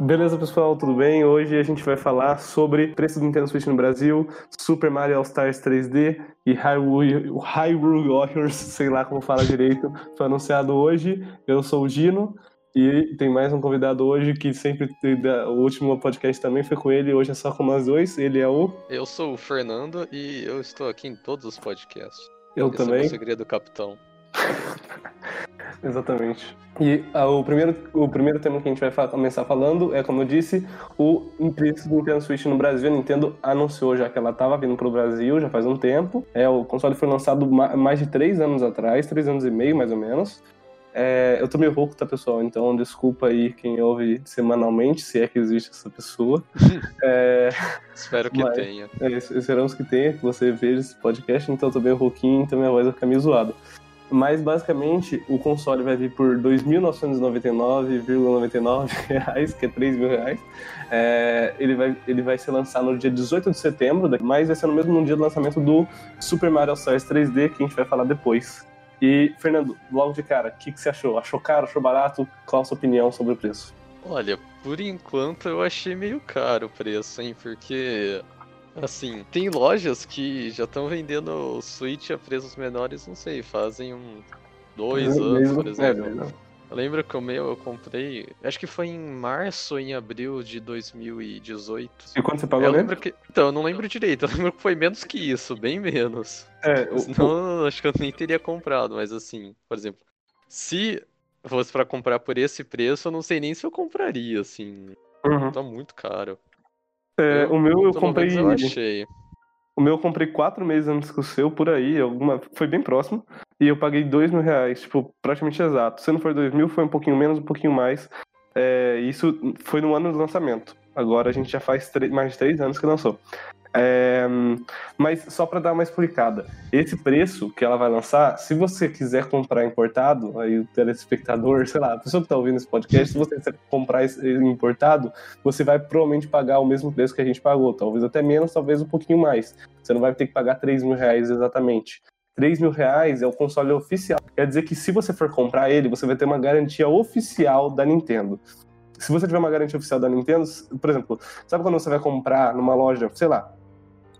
Beleza, pessoal, tudo bem? Hoje a gente vai falar sobre preço do Nintendo Switch no Brasil, Super Mario All Stars 3D e Hyrule, Hyrule Warriors, sei lá como fala direito, foi anunciado hoje. Eu sou o Gino e tem mais um convidado hoje que sempre o último podcast também foi com ele, hoje é só com nós dois. Ele é o Eu sou o Fernando e eu estou aqui em todos os podcasts. Eu Esse também. É o segredo do capitão. Exatamente. E ah, o, primeiro, o primeiro tema que a gente vai fa- começar falando é, como eu disse, o preço do Nintendo Switch no Brasil. A Nintendo anunciou já que ela estava vindo para o Brasil já faz um tempo. É, o console foi lançado ma- mais de três anos atrás, três anos e meio mais ou menos. É, eu tô meio rouco, tá, pessoal? Então desculpa aí quem ouve semanalmente, se é que existe essa pessoa. É, Espero que Mas- tenha. é, esperamos que tenha, que você veja esse podcast, então eu tô bem rouquinho, então minha voz vai ficar meio zoada. Mas basicamente o console vai vir por R$ 2.999,99 reais, que é 3 mil reais. É, ele, vai, ele vai ser lançado no dia 18 de setembro, mas vai ser no mesmo dia do lançamento do Super Mario All Stars 3D, que a gente vai falar depois. E, Fernando, logo de cara, o que, que você achou? Achou caro, achou barato? Qual a sua opinião sobre o preço? Olha, por enquanto eu achei meio caro o preço, hein? Porque, assim, tem lojas que já estão vendendo o Switch a preços menores, não sei, fazem um dois anos, Mesmo- por é, exemplo. mesmo. Eu lembro que o meu eu comprei, acho que foi em março ou em abril de 2018. E quanto você pagou, Eu lembro que. Então, eu não lembro direito, eu lembro que foi menos que isso, bem menos. É, o- Senão, acho que eu nem teria comprado, mas assim, por exemplo, se fosse pra comprar por esse preço, eu não sei nem se eu compraria, assim. Uhum. Tá muito caro. É, Eu- o meu eu comprei. eu achei. O meu eu comprei quatro meses antes que o seu, por aí, alguma, foi bem próximo. E eu paguei dois mil reais, tipo, praticamente exato. Se não for dois mil, foi um pouquinho menos, um pouquinho mais. É, isso foi no ano do lançamento. Agora a gente já faz mais de três anos que lançou. É, mas só para dar uma explicada, esse preço que ela vai lançar, se você quiser comprar importado, aí o telespectador, sei lá, a pessoa que está ouvindo esse podcast, se você quiser comprar esse importado, você vai provavelmente pagar o mesmo preço que a gente pagou, talvez até menos, talvez um pouquinho mais. Você não vai ter que pagar 3 mil reais exatamente. 3 mil reais é o console oficial. Quer dizer que se você for comprar ele, você vai ter uma garantia oficial da Nintendo. Se você tiver uma garantia oficial da Nintendo, por exemplo, sabe quando você vai comprar numa loja, sei lá,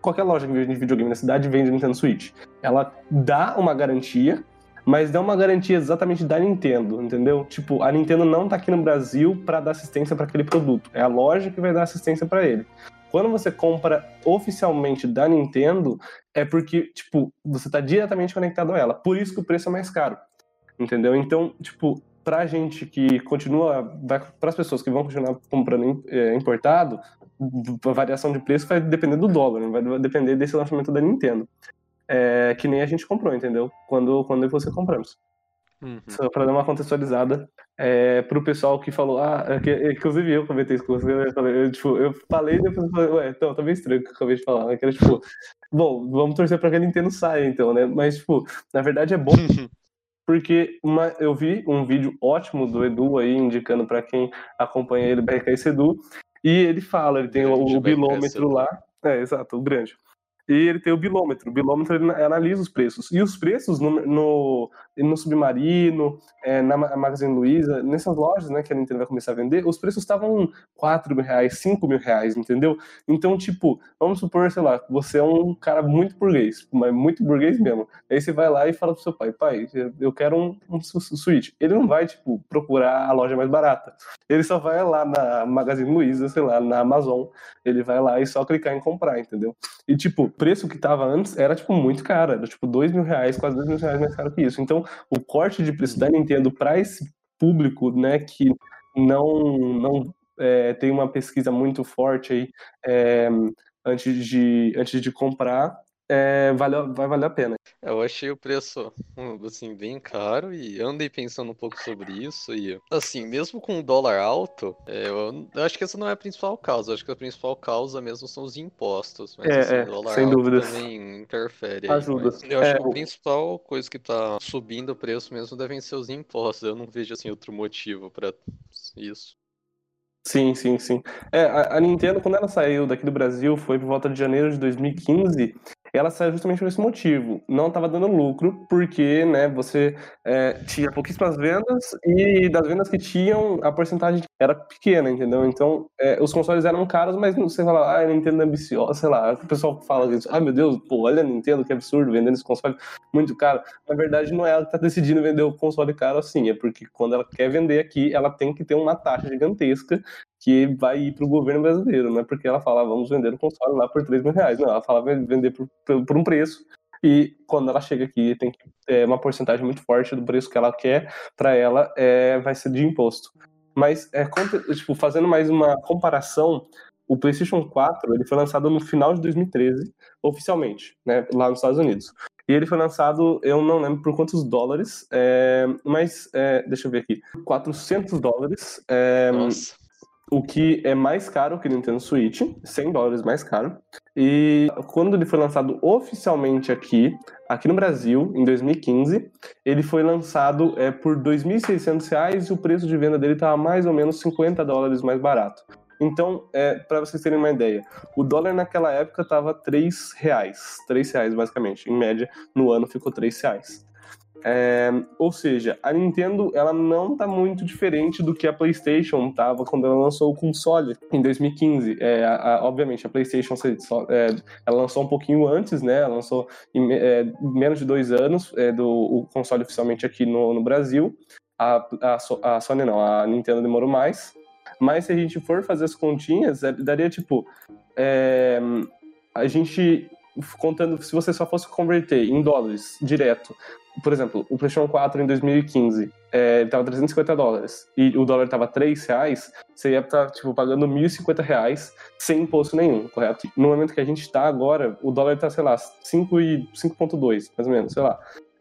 qualquer loja que vende videogame na cidade vende Nintendo Switch. Ela dá uma garantia, mas dá uma garantia exatamente da Nintendo, entendeu? Tipo, a Nintendo não tá aqui no Brasil para dar assistência para aquele produto. É a loja que vai dar assistência para ele. Quando você compra oficialmente da Nintendo, é porque, tipo, você tá diretamente conectado a ela. Por isso que o preço é mais caro. Entendeu? Então, tipo, pra gente que continua, para as pessoas que vão continuar comprando é, importado, a variação de preço vai depender do dólar, não vai depender desse lançamento da Nintendo. É, que nem a gente comprou, entendeu? Quando, quando eu e você compramos. Uhum. Só para dar uma contextualizada é, pro pessoal que falou, ah, é que, inclusive eu comentei isso com você, eu falei, eu, tipo, eu falei e depois eu falei, ué, então, tá meio estranho o que eu acabei de falar, né? Que era tipo, bom, vamos torcer pra que a Nintendo saia, então, né? Mas, tipo, na verdade é bom porque uma, eu vi um vídeo ótimo do Edu aí, indicando para quem acompanha ele, BRKS Edu, e ele fala, ele tem o, o bilômetro lá, é, exato, o grande. E ele tem o bilômetro. O bilômetro ele analisa os preços. E os preços no, no, no Submarino, é, na Ma- Magazine Luiza, nessas lojas né, que a Nintendo vai começar a vender, os preços estavam 4 mil reais, 5 mil reais, entendeu? Então, tipo, vamos supor, sei lá, você é um cara muito burguês, mas muito burguês mesmo. Aí você vai lá e fala pro seu pai, pai, eu quero um, um Switch. Ele não vai, tipo, procurar a loja mais barata. Ele só vai lá na Magazine Luiza, sei lá, na Amazon, ele vai lá e só clicar em comprar, entendeu? E, tipo, preço que tava antes era, tipo, muito caro. Era, tipo, dois mil reais, quase dois mil reais mais caro que isso. Então, o corte de preço da Nintendo para esse público, né, que não, não é, tem uma pesquisa muito forte aí é, antes, de, antes de comprar, é, vale, vai valer a pena. Eu achei o preço, hum, assim, bem caro e andei pensando um pouco sobre isso e, assim, mesmo com o dólar alto, é, eu, eu acho que essa não é a principal causa, acho que a principal causa mesmo são os impostos, mas É, assim, é, o dólar sem alto dúvidas. também interfere aí, Ajuda. mas eu acho É, que a principal coisa que tá subindo o preço mesmo devem ser os impostos, eu não vejo, assim, outro motivo pra isso. Sim, sim, sim. É, a, a Nintendo, quando ela saiu daqui do Brasil, foi por volta de janeiro de 2015. Ela saiu justamente por esse motivo. Não estava dando lucro, porque né, você é, tinha pouquíssimas vendas e das vendas que tinham, a porcentagem era pequena, entendeu? Então, é, os consoles eram caros, mas você fala, ah, a Nintendo é ambiciosa, sei lá. O pessoal fala isso, ah, meu Deus, pô, olha a Nintendo, que absurdo, vendendo esse console muito caro. Na verdade, não é ela que está decidindo vender o console caro assim, é porque quando ela quer vender aqui, ela tem que ter uma taxa gigantesca que vai ir para o governo brasileiro, não é porque ela fala, vamos vender o console lá por 3 mil reais. Não, ela fala vender por, por um preço e quando ela chega aqui tem que é, uma porcentagem muito forte do preço que ela quer para ela é, vai ser de imposto. Mas é, tipo, fazendo mais uma comparação, o PlayStation 4 ele foi lançado no final de 2013 oficialmente, né, lá nos Estados Unidos. E ele foi lançado, eu não lembro por quantos dólares, é, mas é, deixa eu ver aqui, 400 dólares. É, Nossa o que é mais caro que o Nintendo Switch, 100 dólares mais caro. E quando ele foi lançado oficialmente aqui, aqui no Brasil, em 2015, ele foi lançado é, por R$ 2.600 e o preço de venda dele estava mais ou menos 50 dólares mais barato. Então, é, para vocês terem uma ideia, o dólar naquela época estava R$ reais, R$ reais basicamente. Em média, no ano ficou R$ reais. É, ou seja, a Nintendo ela não está muito diferente do que a PlayStation estava quando ela lançou o console em 2015. É, a, a, obviamente, a PlayStation é, ela lançou um pouquinho antes, né? Ela lançou em é, menos de dois anos é, do o console oficialmente aqui no, no Brasil. A, a, a Sony não, a Nintendo demorou mais. Mas se a gente for fazer as continhas, é, daria tipo. a gente contando, se você só fosse converter em dólares direto, por exemplo, o PlayStation 4 em 2015 é, estava 350 dólares e o dólar estava 3 reais, você ia estar tipo, pagando 1.050 reais sem imposto nenhum, correto? No momento que a gente está agora, o dólar está, sei lá, 5,2, mais ou menos, sei lá.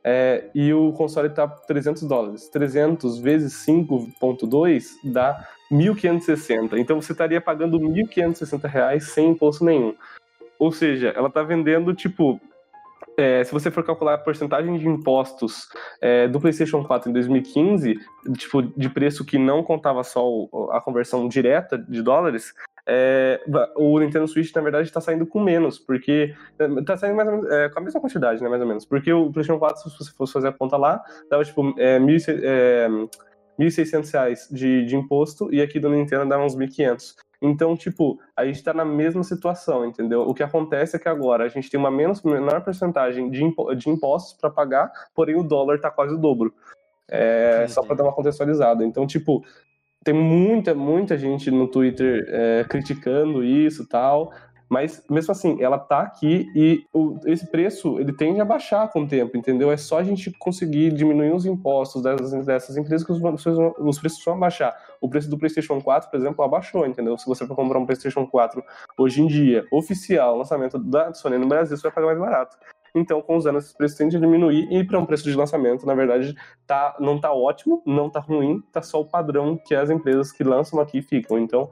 É, e o console está 300 dólares. 300 vezes 5,2 dá 1.560. Então você estaria pagando 1.560 reais sem imposto nenhum. Ou seja, ela está vendendo, tipo, é, se você for calcular a porcentagem de impostos é, do PlayStation 4 em 2015, tipo, de preço que não contava só a conversão direta de dólares, é, o Nintendo Switch, na verdade, está saindo com menos, porque está saindo mais menos, é, com a mesma quantidade, né, mais ou menos. Porque o PlayStation 4, se você fosse fazer a conta lá, dava tipo é, mil, é, 1.600 reais de, de imposto e aqui do Nintendo dá uns 1.500. Então, tipo, a gente está na mesma situação, entendeu? O que acontece é que agora a gente tem uma menos, menor porcentagem de, impo de impostos para pagar, porém o dólar está quase o dobro. É, só para dar uma contextualizada. Então, tipo, tem muita, muita gente no Twitter é, criticando isso tal. Mas, mesmo assim, ela tá aqui e o, esse preço, ele tende a baixar com o tempo, entendeu? É só a gente conseguir diminuir os impostos dessas, dessas empresas que os, os preços vão baixar. O preço do PlayStation 4, por exemplo, abaixou, entendeu? Se você for comprar um PlayStation 4 hoje em dia, oficial, lançamento da Sony no Brasil, você vai pagar mais barato. Então, com os anos, esse preço tende a diminuir e para um preço de lançamento, na verdade, tá, não tá ótimo, não tá ruim, tá só o padrão que as empresas que lançam aqui ficam. Então,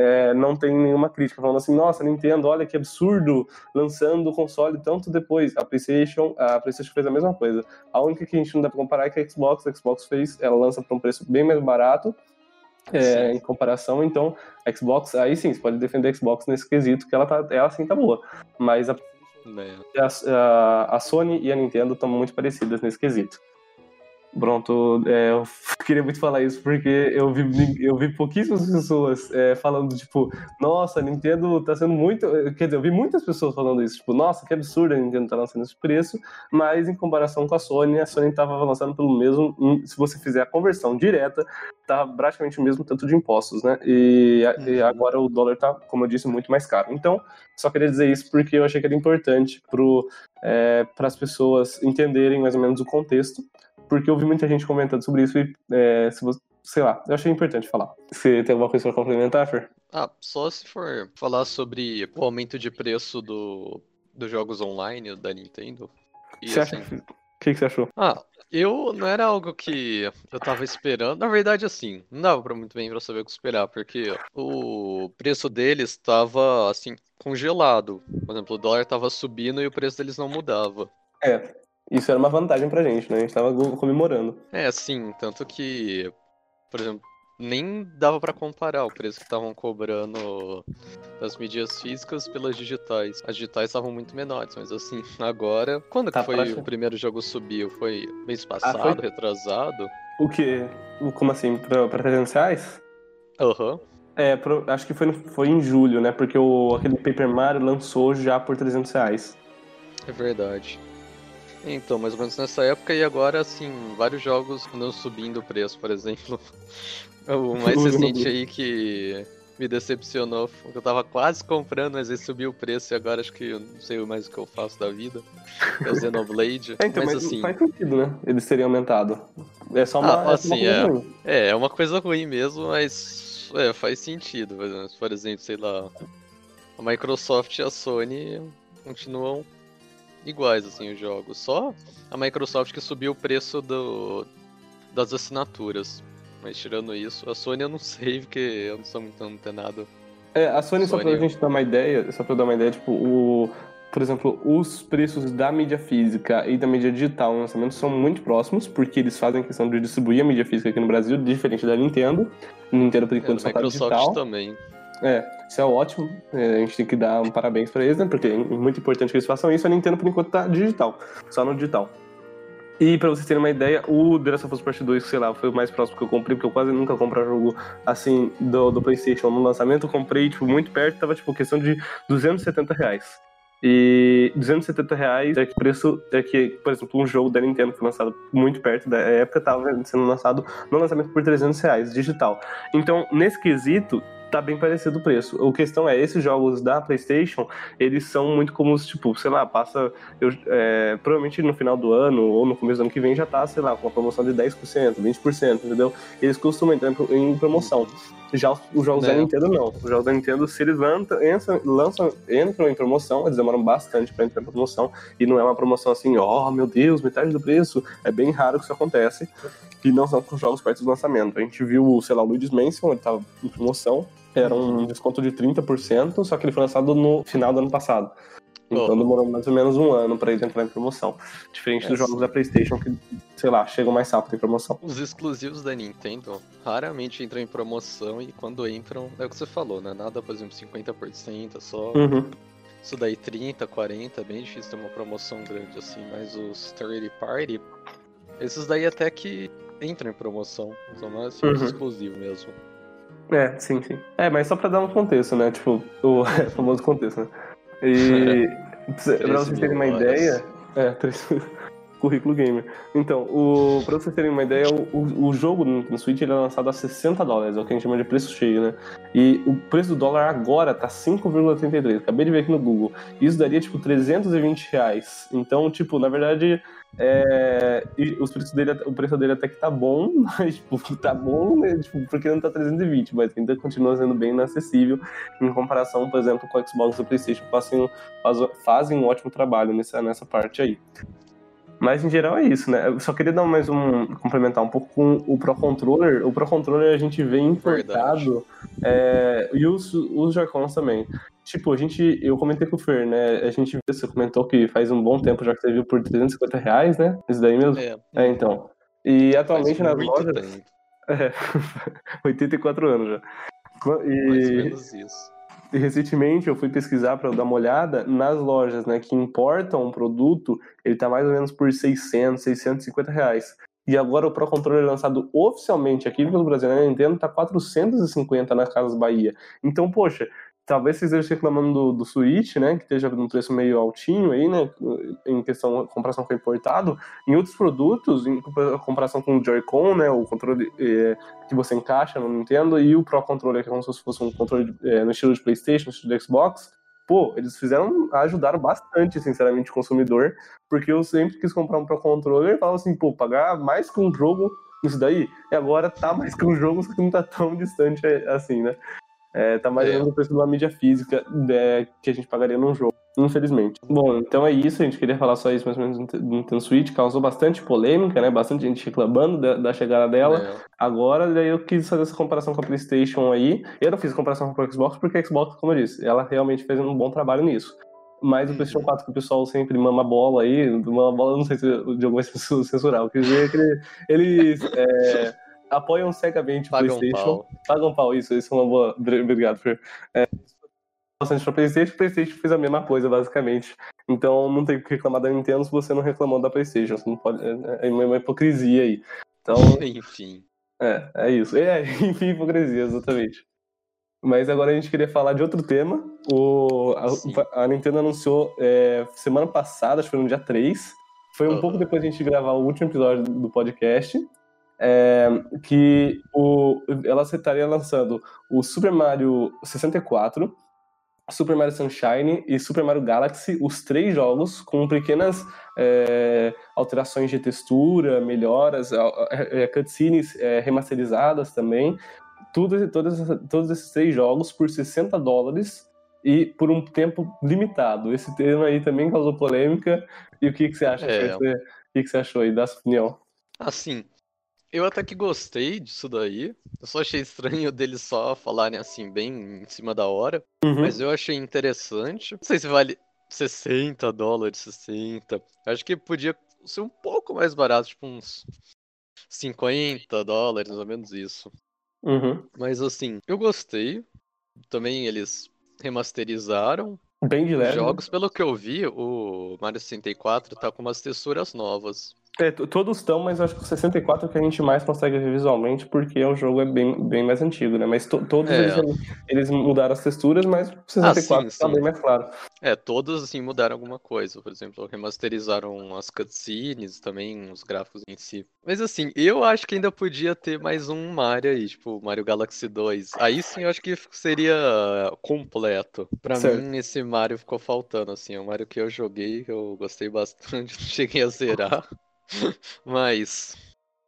é, não tem nenhuma crítica falando assim, nossa, Nintendo, olha que absurdo, lançando o console tanto depois. A PlayStation, a PlayStation fez a mesma coisa. A única que a gente não dá para comparar é que a Xbox, a Xbox fez, ela lança por um preço bem mais barato. É, em comparação, então, a Xbox, aí sim, você pode defender a Xbox nesse quesito, que ela, tá, ela sim tá boa. Mas a, a, a, a Sony e a Nintendo estão muito parecidas nesse quesito. Pronto, é, eu queria muito falar isso porque eu vi, eu vi pouquíssimas pessoas é, falando, tipo, nossa, a Nintendo tá sendo muito. Quer dizer, eu vi muitas pessoas falando isso, tipo, nossa, que absurdo a Nintendo tá lançando esse preço, mas em comparação com a Sony, a Sony tava lançando pelo mesmo. Se você fizer a conversão direta, tá praticamente o mesmo tanto de impostos, né? E, e uhum. agora o dólar tá, como eu disse, muito mais caro. Então, só queria dizer isso porque eu achei que era importante para é, as pessoas entenderem mais ou menos o contexto porque eu vi muita gente comentando sobre isso e, é, se você, sei lá, eu achei importante falar. Você tem alguma coisa para complementar, Fer? Ah, só se for falar sobre o aumento de preço do, dos jogos online da Nintendo. E, você assim... acha... O que, que, você achou? Ah, eu não era algo que eu tava esperando. Na verdade, assim, não dava pra muito bem pra saber o que esperar, porque o preço deles tava, assim, congelado. Por exemplo, o dólar tava subindo e o preço deles não mudava. É, isso era uma vantagem pra gente, né? A gente tava comemorando. É, sim, tanto que, por exemplo, nem dava para comparar o preço que estavam cobrando das mídias físicas pelas digitais. As digitais estavam muito menores, mas assim, agora. Quando tá que foi o primeiro jogo subiu? Foi mês passado, ah, foi... retrasado? O que? Como assim? Pra, pra 300 reais? Aham. Uhum. É, pro, acho que foi, foi em julho, né? Porque o, aquele Paper Mario lançou já por 300 reais. É verdade. Então, mais ou menos nessa época, e agora, assim, vários jogos andam subindo o preço, por exemplo. O mais recente aí que me decepcionou, eu tava quase comprando, mas ele subiu o preço e agora acho que eu não sei mais o que eu faço da vida. É o Xenoblade. É, então, mas, mas assim. Faz sentido, né? Eles teriam aumentado. É só uma, ah, assim, é, uma coisa é, ruim. É, é uma coisa ruim mesmo, mas é, faz sentido. Por exemplo, sei lá. A Microsoft e a Sony continuam iguais, assim, os jogos. Só a Microsoft que subiu o preço do, das assinaturas. Mas tirando isso, a Sony eu não sei, porque eu não sou muito, nada. É, a Sony, Sony, só pra gente dar uma ideia, só pra dar uma ideia, tipo, o, por exemplo, os preços da mídia física e da mídia digital no lançamento são muito próximos, porque eles fazem questão de distribuir a mídia física aqui no Brasil, diferente da Nintendo. Nintendo, por enquanto, é, só tá digital. também. É, isso é ótimo. É, a gente tem que dar um parabéns para eles, né? Porque é muito importante que eles façam isso. A Nintendo, por enquanto, tá digital. Só no digital. E pra vocês terem uma ideia, o The Last of Us Part 2, sei lá, foi o mais próximo que eu comprei, porque eu quase nunca compro jogo assim do, do PlayStation no lançamento. Eu comprei, tipo, muito perto, tava, tipo, questão de 270 reais. E 270 reais é que preço é que, por exemplo, um jogo da Nintendo que foi lançado muito perto da época estava sendo lançado no lançamento por 300 reais, digital. Então, nesse quesito, tá bem parecido o preço. A questão é, esses jogos da PlayStation, eles são muito comuns, tipo, sei lá, passa. Eu, é, provavelmente no final do ano ou no começo do ano que vem já tá, sei lá, com uma promoção de 10%, 20%, entendeu? Eles costumam entrar em promoção. Já os, os jogos da né. Nintendo não. Os jogos da Nintendo, se eles lançam, lançam, entram em promoção, eles demoram bastante para entrar em promoção. E não é uma promoção assim, ó, oh, meu Deus, metade do preço. É bem raro que isso acontece. E não são com jogos perto do lançamento. A gente viu, sei lá, o Luigi's Mansion, ele tava em promoção. Era um desconto de 30%, só que ele foi lançado no final do ano passado. Então oh. demorou mais ou menos um ano para ele entrar em promoção. Diferente é dos jogos da PlayStation, que, sei lá, chegam mais rápido em promoção. Os exclusivos da Nintendo raramente entram em promoção e quando entram, é o que você falou, né? Nada, por exemplo, 50%, é só. Uhum. Isso daí 30, 40, é bem difícil ter uma promoção grande assim, mas os 30 Party, esses daí até que entram em promoção, são mais uhum. exclusivos mesmo. É, sim, sim. É, mas só pra dar um contexto, né? Tipo, o famoso contexto, né? E pra vocês terem uma ideia. É, três... currículo gamer. Então, o, pra vocês terem uma ideia, o, o jogo no Switch ele é lançado a 60 dólares, é o que a gente chama de preço cheio, né? E o preço do dólar agora tá 5,33. Acabei de ver aqui no Google. Isso daria, tipo, 320 reais. Então, tipo, na verdade, é, os preços dele, o preço dele até que tá bom, mas, tipo, tá bom, né? Tipo, porque não tá 320, mas ainda continua sendo bem inacessível em comparação, por exemplo, com o Xbox e o PlayStation, fazem, fazem um ótimo trabalho nessa, nessa parte aí. Mas em geral é isso, né? Eu só queria dar mais um. complementar um pouco com o Pro Controller. O Pro Controller a gente vê importado. É, e os, os Joy-Cons também. Tipo, a gente. Eu comentei com o Fer, né? A gente viu, você comentou que faz um bom tempo já que você viu por 350 reais, né? Isso daí mesmo? É, é então. E atualmente nas lojas. Tempo. É, 84 anos já. E... Mais ou menos isso. E recentemente eu fui pesquisar para dar uma olhada nas lojas, né, que importam um produto, ele tá mais ou menos por 600, 650 reais. E agora o Pro Controller lançado oficialmente aqui pelo Brasil na Nintendo tá 450 na Casas Bahia. Então, poxa, talvez vocês estejam reclamando do, do Switch, né, que esteja num preço meio altinho aí, né, em questão comparação com importado, em outros produtos, em comparação com o Joy-Con, né, o controle é, que você encaixa no Nintendo, e o Pro Controller, que é como se fosse um controle é, no estilo de PlayStation, no estilo de Xbox, pô, eles fizeram, ajudaram bastante, sinceramente, o consumidor, porque eu sempre quis comprar um Pro Controller e falava assim, pô, pagar mais que um jogo isso daí, e agora tá mais que um jogo, só que não tá tão distante assim, né? É, tá mais ou menos o preço de uma mídia física é, que a gente pagaria num jogo, infelizmente. Bom, então é isso, a gente queria falar só isso mais ou menos no Nintendo Switch, causou bastante polêmica, né? Bastante gente reclamando da, da chegada dela. É. Agora, daí eu quis fazer essa comparação com a PlayStation aí. Eu não fiz comparação com o Xbox, porque a Xbox, como eu disse, ela realmente fez um bom trabalho nisso. Mas o PlayStation 4 que o pessoal sempre mama bola aí, mama bola, não sei se o Diogo vai censurar, o que dizer é que ele, ele é, apoiam cegamente o Paga um PlayStation. pau. Pagam um pau, isso, isso é uma boa. Obrigado, Fer. É, bastante pra PlayStation, o PlayStation fez a mesma coisa, basicamente. Então não tem o que reclamar da Nintendo se você não reclamou da PlayStation. Você não pode, é, é uma hipocrisia aí. Então, Enfim. é, é isso. É, enfim, hipocrisia, exatamente. Mas agora a gente queria falar de outro tema. O, a, a Nintendo anunciou é, semana passada, acho que foi no dia 3. Foi um Aham. pouco depois de a gente gravar o último episódio do podcast. É, que o, ela estaria lançando o Super Mario 64, Super Mario Sunshine e Super Mario Galaxy, os três jogos, com pequenas é, alterações de textura, melhoras, é, é, cutscenes é, remasterizadas também. Tudo, todos, todos esses três jogos por 60 dólares e por um tempo limitado. Esse tema aí também causou polêmica. E o que, que você acha? É. O que, que você achou aí? Dá sua opinião. Assim, eu até que gostei disso daí. Eu só achei estranho deles só falarem assim, bem em cima da hora. Uhum. Mas eu achei interessante. Não sei se vale 60 dólares, 60. Acho que podia ser um pouco mais barato, tipo uns 50 dólares, mais ou menos isso. Uhum. Mas assim, eu gostei. Também eles remasterizaram Bem de os leve. jogos. Pelo que eu vi, o Mario 64 tá com umas texturas novas. É, todos estão, mas acho que o 64 é o que a gente mais consegue ver visualmente, porque o jogo é bem, bem mais antigo, né? Mas to- todos É. eles, eles mudaram as texturas, mas o 64 sim, tá sim. bem mais claro. É, todos assim mudaram alguma coisa. Por exemplo, remasterizaram as cutscenes, também os gráficos em si. Mas assim, eu acho que ainda podia ter mais um Mario aí, tipo Mario Galaxy 2. Aí sim eu acho que seria completo. Pra Certo. mim, esse Mario ficou faltando, assim. É um Mario que eu joguei, eu gostei bastante, não cheguei a zerar. Mas.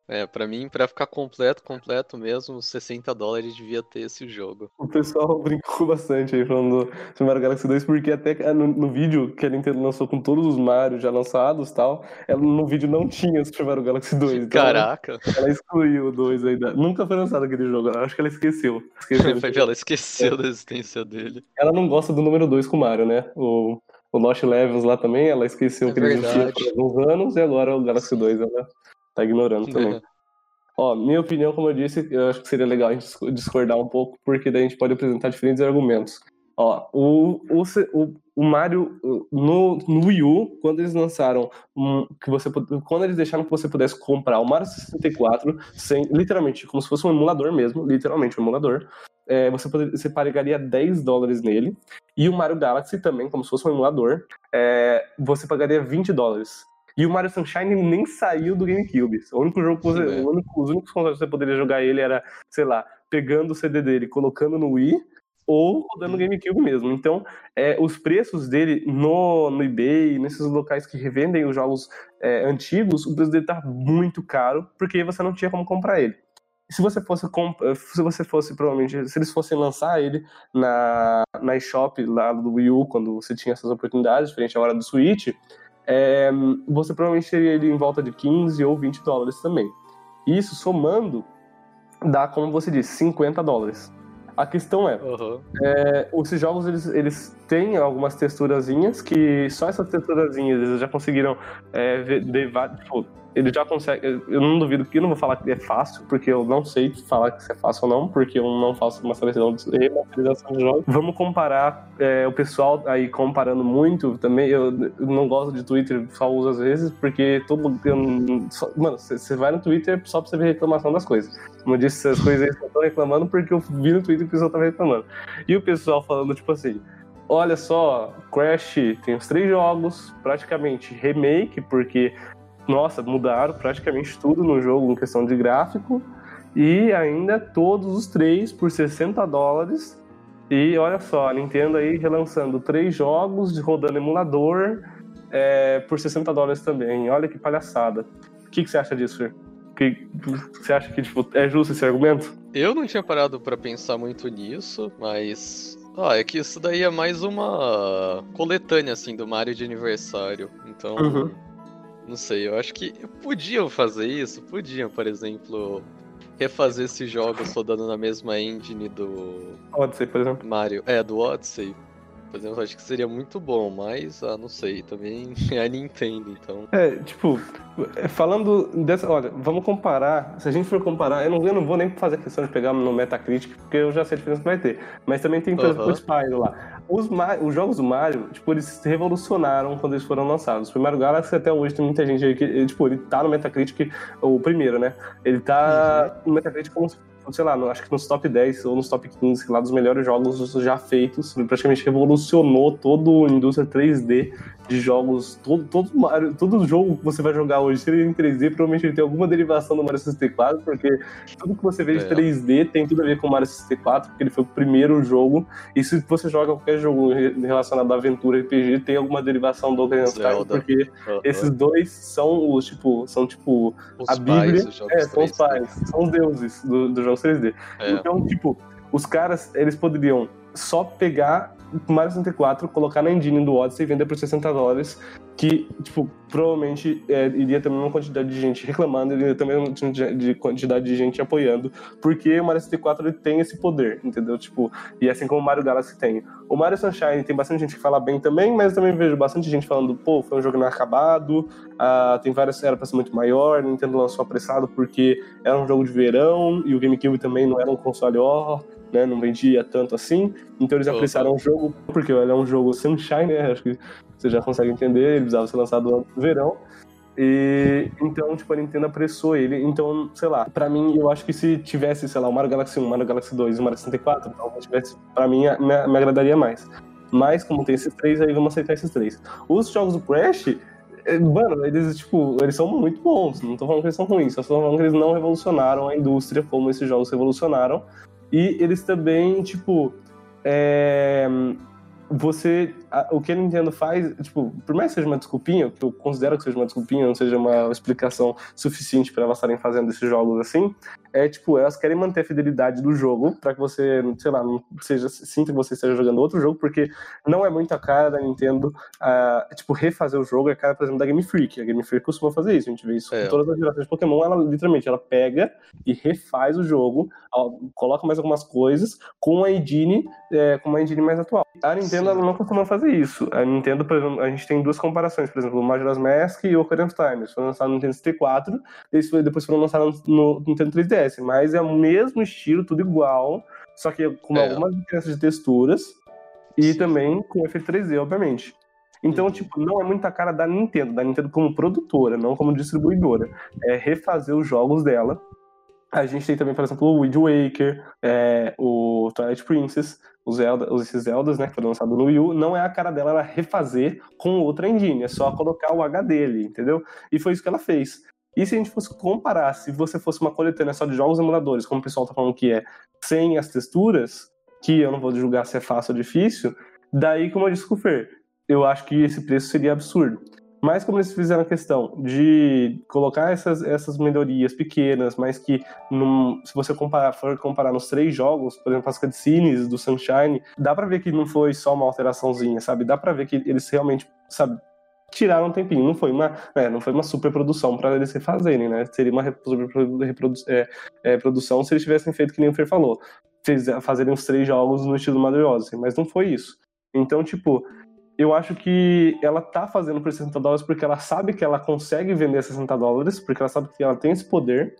É, pra mim, pra ficar completo, completo mesmo, 60 dólares devia ter esse jogo. O pessoal brincou bastante aí falando do Super Mario Galaxy 2, porque até ah, no, no vídeo que a Nintendo lançou com todos os Mario já lançados e tal, ela, no vídeo não tinha o Super Mario Galaxy 2. Então ela, Caraca, ela excluiu o 2 ainda. Nunca foi lançado aquele jogo, acho que ela esqueceu. esqueceu. foi ela esqueceu da existência dele. ela não gosta do número 2 com o Mario, né? O, o Lost Levels lá também, ela esqueceu É que ele existia por alguns anos e agora o Galaxy 2 ela tá ignorando também. É. Ó, minha opinião, como eu disse, eu acho que seria legal a gente disco- discordar um pouco, porque daí a gente pode apresentar diferentes argumentos. Ó, o, o, o, Mario no, no Wii U, quando eles lançaram um, que você quando eles deixaram que você pudesse comprar o Mario 64 sem literalmente como se fosse um emulador mesmo, literalmente um emulador, é, você poderia, você pagaria 10 dólares nele e o Mario Galaxy também, como se fosse um emulador, é, você pagaria 20 dólares. E o Mario Sunshine nem saiu do GameCube. O único jogo que você, É. o único- os únicos consoles que você poderia jogar ele era, sei lá, pegando o CD dele, colocando no Wii ou rodando no GameCube mesmo. Então, é, os preços dele no, no eBay, nesses locais que revendem os jogos é, antigos, o preço dele tá muito caro, porque você não tinha como comprar ele. E Se você fosse comp- se você fosse provavelmente, se eles fossem lançar ele na na eShop lá do Wii U, quando você tinha essas oportunidades, diferente agora do Switch, é, você provavelmente teria ele em volta de 15 ou 20 dólares também. Isso somando dá, como você disse, 50 dólares. A questão é, Aham. é, esses jogos eles, eles têm algumas texturazinhas que só essas texturazinhas eles já conseguiram é, ver, tipo, ele já consegue. Eu não duvido que eu não vou falar que é fácil, porque eu não sei falar que isso é fácil ou não, porque eu não faço uma seleção de remasterização de jogos. Vamos comparar é, o pessoal aí comparando muito também. Eu, eu não gosto de Twitter, só uso às vezes, porque todo. Eu, mano, você vai no Twitter só pra você ver reclamação das coisas. Como eu disse, essas coisas aí estão reclamando porque eu vi no Twitter que o pessoal tava reclamando. E o pessoal falando, tipo assim. Olha só, Crash tem os três jogos, praticamente remake, porque nossa, mudaram praticamente tudo no jogo em questão de gráfico. E ainda todos os três por 60 dólares. E olha só, a Nintendo aí relançando três jogos, rodando emulador é, por 60 dólares também. Olha que palhaçada. O que, que você acha disso, Fer? Que, você acha que tipo, é justo esse argumento? Eu não tinha parado pra pensar muito nisso, mas. Ah, é que isso daí é mais uma coletânea, assim, do Mario de aniversário. Então. Uhum. Não sei, eu acho que podiam fazer isso, podiam, por exemplo, refazer esses jogos rodando na mesma engine do ser, por exemplo. Mario, é, do Odyssey. Por exemplo, acho que seria muito bom, mas, ah, não sei, também é a Nintendo, então. É, tipo, falando dessa. Olha, vamos comparar. Se a gente for comparar, eu não, eu não vou nem fazer questão de pegar no Metacritic, porque eu já sei a diferença que vai ter. Mas também tem, exemplo, o Spyro lá. Os, os, jogos do Mario, tipo, eles se revolucionaram quando eles foram lançados. O primeiro Galaxy até hoje tem muita gente aí que, tipo, ele tá no Metacritic, o primeiro, né? Ele tá uhum. no Metacritic como se sei lá, acho que nos top 10 ou nos top 15 lá dos melhores jogos já feitos. Ele praticamente revolucionou toda a indústria 3D de jogos. Todo, todo, Mario, todo jogo que você vai jogar hoje, se ele é em 3D, provavelmente ele tem alguma derivação do Mario 64, porque tudo que você vê de é. 3D tem tudo a ver com o Mario 64, porque ele foi o primeiro jogo. E se você joga qualquer jogo relacionado à aventura RPG, tem alguma derivação do Ocarina of Time, porque uhum. esses dois são os, tipo, são tipo os a Bíblia. Pais, é, são os pais, são os deuses do, do jogo 3D. É. Então, tipo, os caras, eles poderiam só pegar Mario 64, colocar na engine do Odyssey e vender por 60 dólares, que, tipo, provavelmente é, iria ter uma quantidade de gente reclamando, iria também uma de quantidade de gente apoiando, porque o Mario 64 ele tem esse poder, entendeu? Tipo, e assim como o Mario Galaxy tem. O Mario Sunshine tem bastante gente que fala bem também, mas também vejo bastante gente falando, pô, foi um jogo inacabado, uh, tem várias, era pra ser muito maior, Nintendo lançou apressado porque era um jogo de verão, e o GameCube também não era um console ó, né, não vendia tanto assim, então eles apreciaram o jogo, porque ele é um jogo Sunshine, né, acho que você já consegue entender, ele precisava ser lançado no verão, e então, tipo, a Nintendo apressou ele. Então, sei lá, pra mim, eu acho que se tivesse, sei lá, o Mario Galaxy 1, o Mario Galaxy 2 e o Mario 64, talvez tivesse, pra mim, me, me agradaria mais. Mas, como tem esses três, aí vamos aceitar esses três. Os jogos do Crash, eh, mano, eles, tipo, eles são muito bons. Não tô falando que eles são ruins, só tô falando que eles não revolucionaram a indústria como esses jogos revolucionaram. E eles também, tipo, é, você. A, o que a Nintendo faz, tipo, por mais que seja uma desculpinha, que eu considero que seja uma desculpinha, não seja uma explicação suficiente para elas estarem fazendo esses jogos assim, é tipo, elas querem manter a fidelidade do jogo para que você, sei lá, não seja, sinta que você esteja jogando outro jogo, porque não é muito a cara da Nintendo, uh, tipo, refazer o jogo, é a cara, por exemplo, da Game Freak. A Game Freak costuma fazer isso, a gente vê isso é. com todas as gerações de Pokémon, ela literalmente, ela pega e refaz o jogo, coloca mais algumas coisas com a engine, é, com uma engine mais atual. A Nintendo não costuma fazer isso. A Nintendo, por exemplo, a gente tem duas comparações, por exemplo, o Majora's Mask e o Ocarina of Time. Eles foram lançados no Nintendo 64, eles depois foram lançados no, no Nintendo 3DS mas é o mesmo estilo, tudo igual, só que com é. algumas diferenças de texturas e Sim. também com efeito 3D, obviamente. Então, uhum. tipo, não é muita cara da Nintendo, da Nintendo como produtora, não como distribuidora. É refazer os jogos dela. A gente tem também, por exemplo, o Wind Waker, é, o Twilight Princess, os Zelda, esses Zeldas, né, que foram lançados no Wii U, não é a cara dela ela refazer com outra engine, é só colocar o HD ali, entendeu? E foi isso que ela fez. E se a gente fosse comparar, se você fosse uma coletânea só de jogos emuladores, como o pessoal tá falando que é, sem as texturas, que eu não vou julgar se é fácil ou difícil, daí, como eu disse com o Fer, eu acho que esse preço seria absurdo. Mas como eles fizeram a questão de colocar essas, essas melhorias pequenas, mas que num, se você comparar, for comparar nos três jogos, por exemplo, as cutscenes do Sunshine, dá pra ver que não foi só uma alteraçãozinha, sabe? Dá pra ver que eles realmente, sabe, tiraram um tempinho. Não foi uma, é, não foi uma super produção para eles refazerem, né? Seria uma é, é, produção se eles tivessem feito que nem o Fer falou, fazerem os três jogos no estilo Mario Odyssey, mas não foi isso. Então, tipo, eu acho que ela tá fazendo por 60 dólares porque ela sabe que ela consegue vender 60 dólares, porque ela sabe que ela tem esse poder,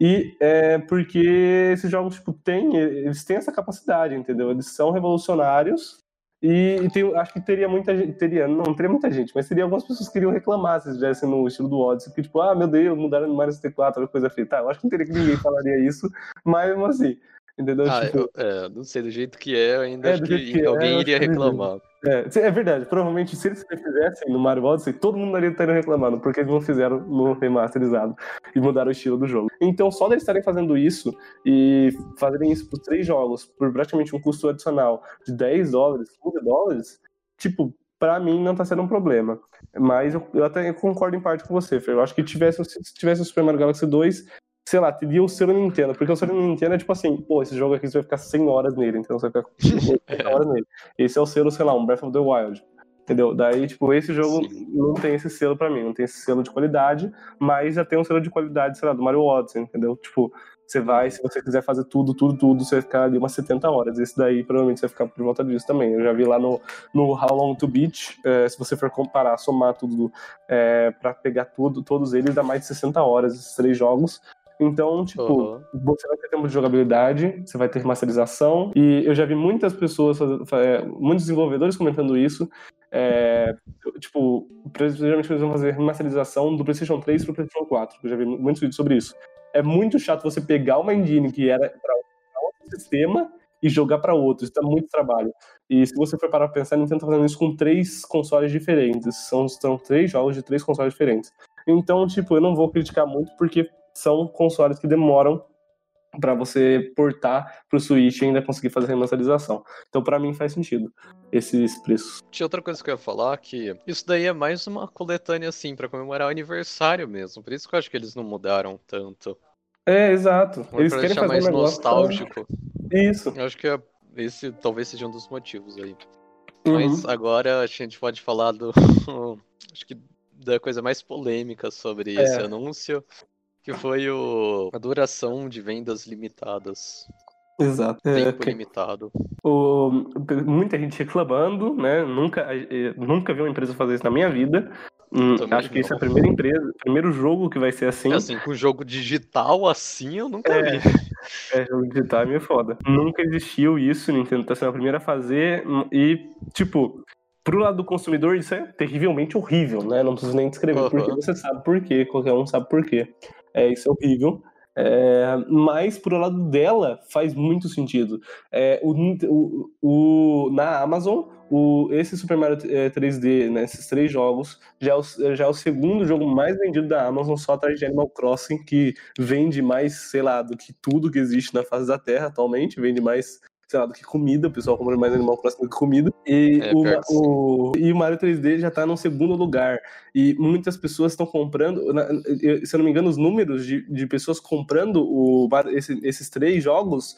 e é porque esses jogos, tipo, têm, eles têm essa capacidade, entendeu? Eles são revolucionários, e, tem, acho que teria muita gente, teria, não teria muita gente, mas teria algumas pessoas que iriam reclamar se estivesse no estilo do Odyssey, porque tipo, ah, meu Deus, mudaram no Mario 64, coisa feita. Tá, eu acho que não teria que ninguém falaria isso, mas assim, entendeu? Ah, tipo, eu, é, não sei, do jeito que é, ainda é, acho que, que é, alguém iria reclamar. É, é, verdade, provavelmente se eles fizessem no Mario Odyssey, todo mundo estaria reclamando, porque eles não fizeram no remasterizado e mudaram o estilo do jogo. Então, só deles estarem fazendo isso e fazerem isso por três jogos, por praticamente um custo adicional de 10 dólares, 15 dólares, tipo, para mim não tá sendo um problema. Mas eu, eu até concordo em parte com você, Fer. Eu acho que tivesse, se tivesse o Super Mario Galaxy 2, sei lá, teria o selo Nintendo, porque o selo Nintendo é tipo assim, pô, esse jogo aqui você vai ficar 100 horas nele, então você vai ficar 100 horas nele. Esse é o selo, sei lá, um Breath of the Wild. Entendeu? Daí, tipo, esse jogo Sim. não tem esse selo pra mim, não tem esse selo de qualidade, mas já tem um selo de qualidade, sei lá, do Mario Odyssey, entendeu? Tipo, você vai, se você quiser fazer tudo, tudo, tudo, você vai ficar ali umas 70 horas. Esse daí, provavelmente, você vai ficar por volta disso também. Eu já vi lá no, no How Long to Beat, é, se você for comparar, somar tudo, é, pra pegar tudo, todos eles, dá mais de 60 horas, esses três jogos. Então, tipo, Uhum. você vai ter tempo de jogabilidade, você vai ter masterização, e eu já vi muitas pessoas, é, muitos desenvolvedores comentando isso, é, tipo, geralmente eles vão fazer remasterização do PlayStation 3 pro PlayStation 4, eu já vi muitos vídeos sobre isso. É muito chato você pegar uma engine que era para outro sistema e jogar para outro, isso dá muito trabalho. E se você for parar pra pensar, a Nintendo tá fazendo isso com três consoles diferentes, são, são três jogos de três consoles diferentes. Então, tipo, eu não vou criticar muito porque são consoles que demoram para você portar pro Switch e ainda conseguir fazer remasterização. Então, pra mim faz sentido esses preços. Tinha outra coisa que eu ia falar, que isso daí é mais uma coletânea, assim, pra comemorar o aniversário mesmo. Por isso que eu acho que eles não mudaram tanto. É, exato. Ou Eles pra querem deixar fazer mais um pra- nostálgico. Isso. Eu acho que é- esse talvez seja um dos motivos aí. Uhum. Mas agora a gente pode falar do. acho que da coisa mais polêmica sobre É. esse anúncio, que foi o, a duração de vendas limitadas. Exato. É, Tempo limitado. o- muita gente reclamando, né? Nunca, nunca vi uma empresa fazer isso na minha vida. Hum, acho que esse é a não. primeira empresa, primeiro jogo que vai ser assim. Assim, com jogo digital assim, eu nunca É. vi. É, jogo digital é meio foda. Nunca existiu isso, Nintendo tá sendo a primeira a fazer. hum, E, tipo, pro lado do consumidor, isso é terrivelmente horrível, né? Não preciso nem descrever, Aham. porque você sabe por quê, qualquer um sabe por quê. É, isso é horrível. É, mas pro lado dela faz muito sentido. É, o, o- o- na Amazon, o, esse Super Mario eh, 3D, né, esses três jogos, já é, o, já é o segundo jogo mais vendido da Amazon, só atrás de Animal Crossing, que vende mais, sei lá, do que tudo que existe na face da Terra atualmente, vende mais, sei lá, do que comida, o pessoal compra mais Animal Crossing do que comida. E, É, o, o- e o Mario 3D já tá no segundo lugar. E muitas pessoas estão comprando, na- eu- se eu não me engano, os números de, de pessoas comprando o, esse- esses três jogos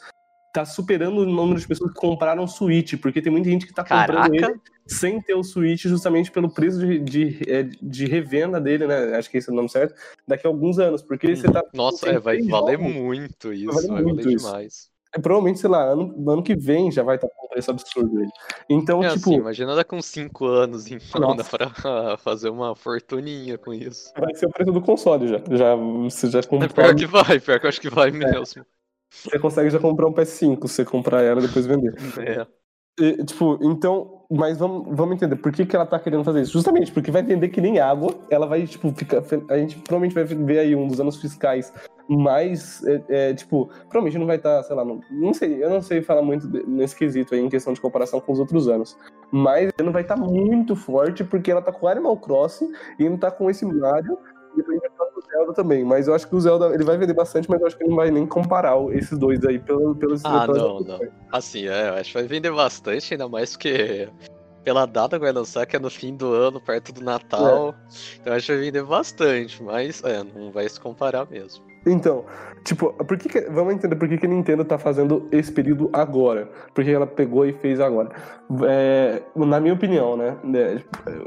tá superando o número de pessoas que compraram o Switch, porque tem muita gente que tá comprando ele sem ter o Switch justamente pelo preço de, de, é, de revenda dele, né? Acho que esse é o nome certo, daqui a alguns anos, porque você tá. nossa, é, vai valer jogos. muito isso, valer vai muito valer demais. É, provavelmente, sei lá, ano, ano que vem já vai estar com um preço absurdo ele. Então, É tipo, assim, imagina daqui uns 5 anos, então, dá pra fazer uma fortuninha com isso. vai ser o preço do console já. já você já É compra, pior que vai, pior que eu acho que É. vai mesmo. você consegue já comprar um PS5 se você comprar ela e depois vender. É. E, tipo, então, mas vamos, vamos entender por que, que ela tá querendo fazer isso. Justamente porque vai vender que nem água. Ela vai, tipo, ficar. A gente provavelmente vai ver aí um dos anos fiscais mais. É, é, tipo, provavelmente não vai estar, sei lá, não, não sei, eu não sei falar muito nesse quesito aí em questão de comparação com os outros anos. Mas não vai estar muito forte porque ela tá com Animal Crossing e não tá com esse Mario. E vai o Zelda também. Mas eu acho que o Zelda ele vai vender bastante, mas eu acho que ele não vai nem comparar esses dois aí pelo, pelos Ah, não, não. Assim, é, eu acho que vai vender bastante, ainda mais porque pela data que vai lançar, que é no fim do ano, perto do Natal. Então eu acho que vai vender bastante, mas é, não vai se comparar mesmo. Então, tipo, por que que- vamos entender por que, que a Nintendo tá fazendo esse período agora. Por que ela pegou e fez agora. É, na minha opinião, né? né,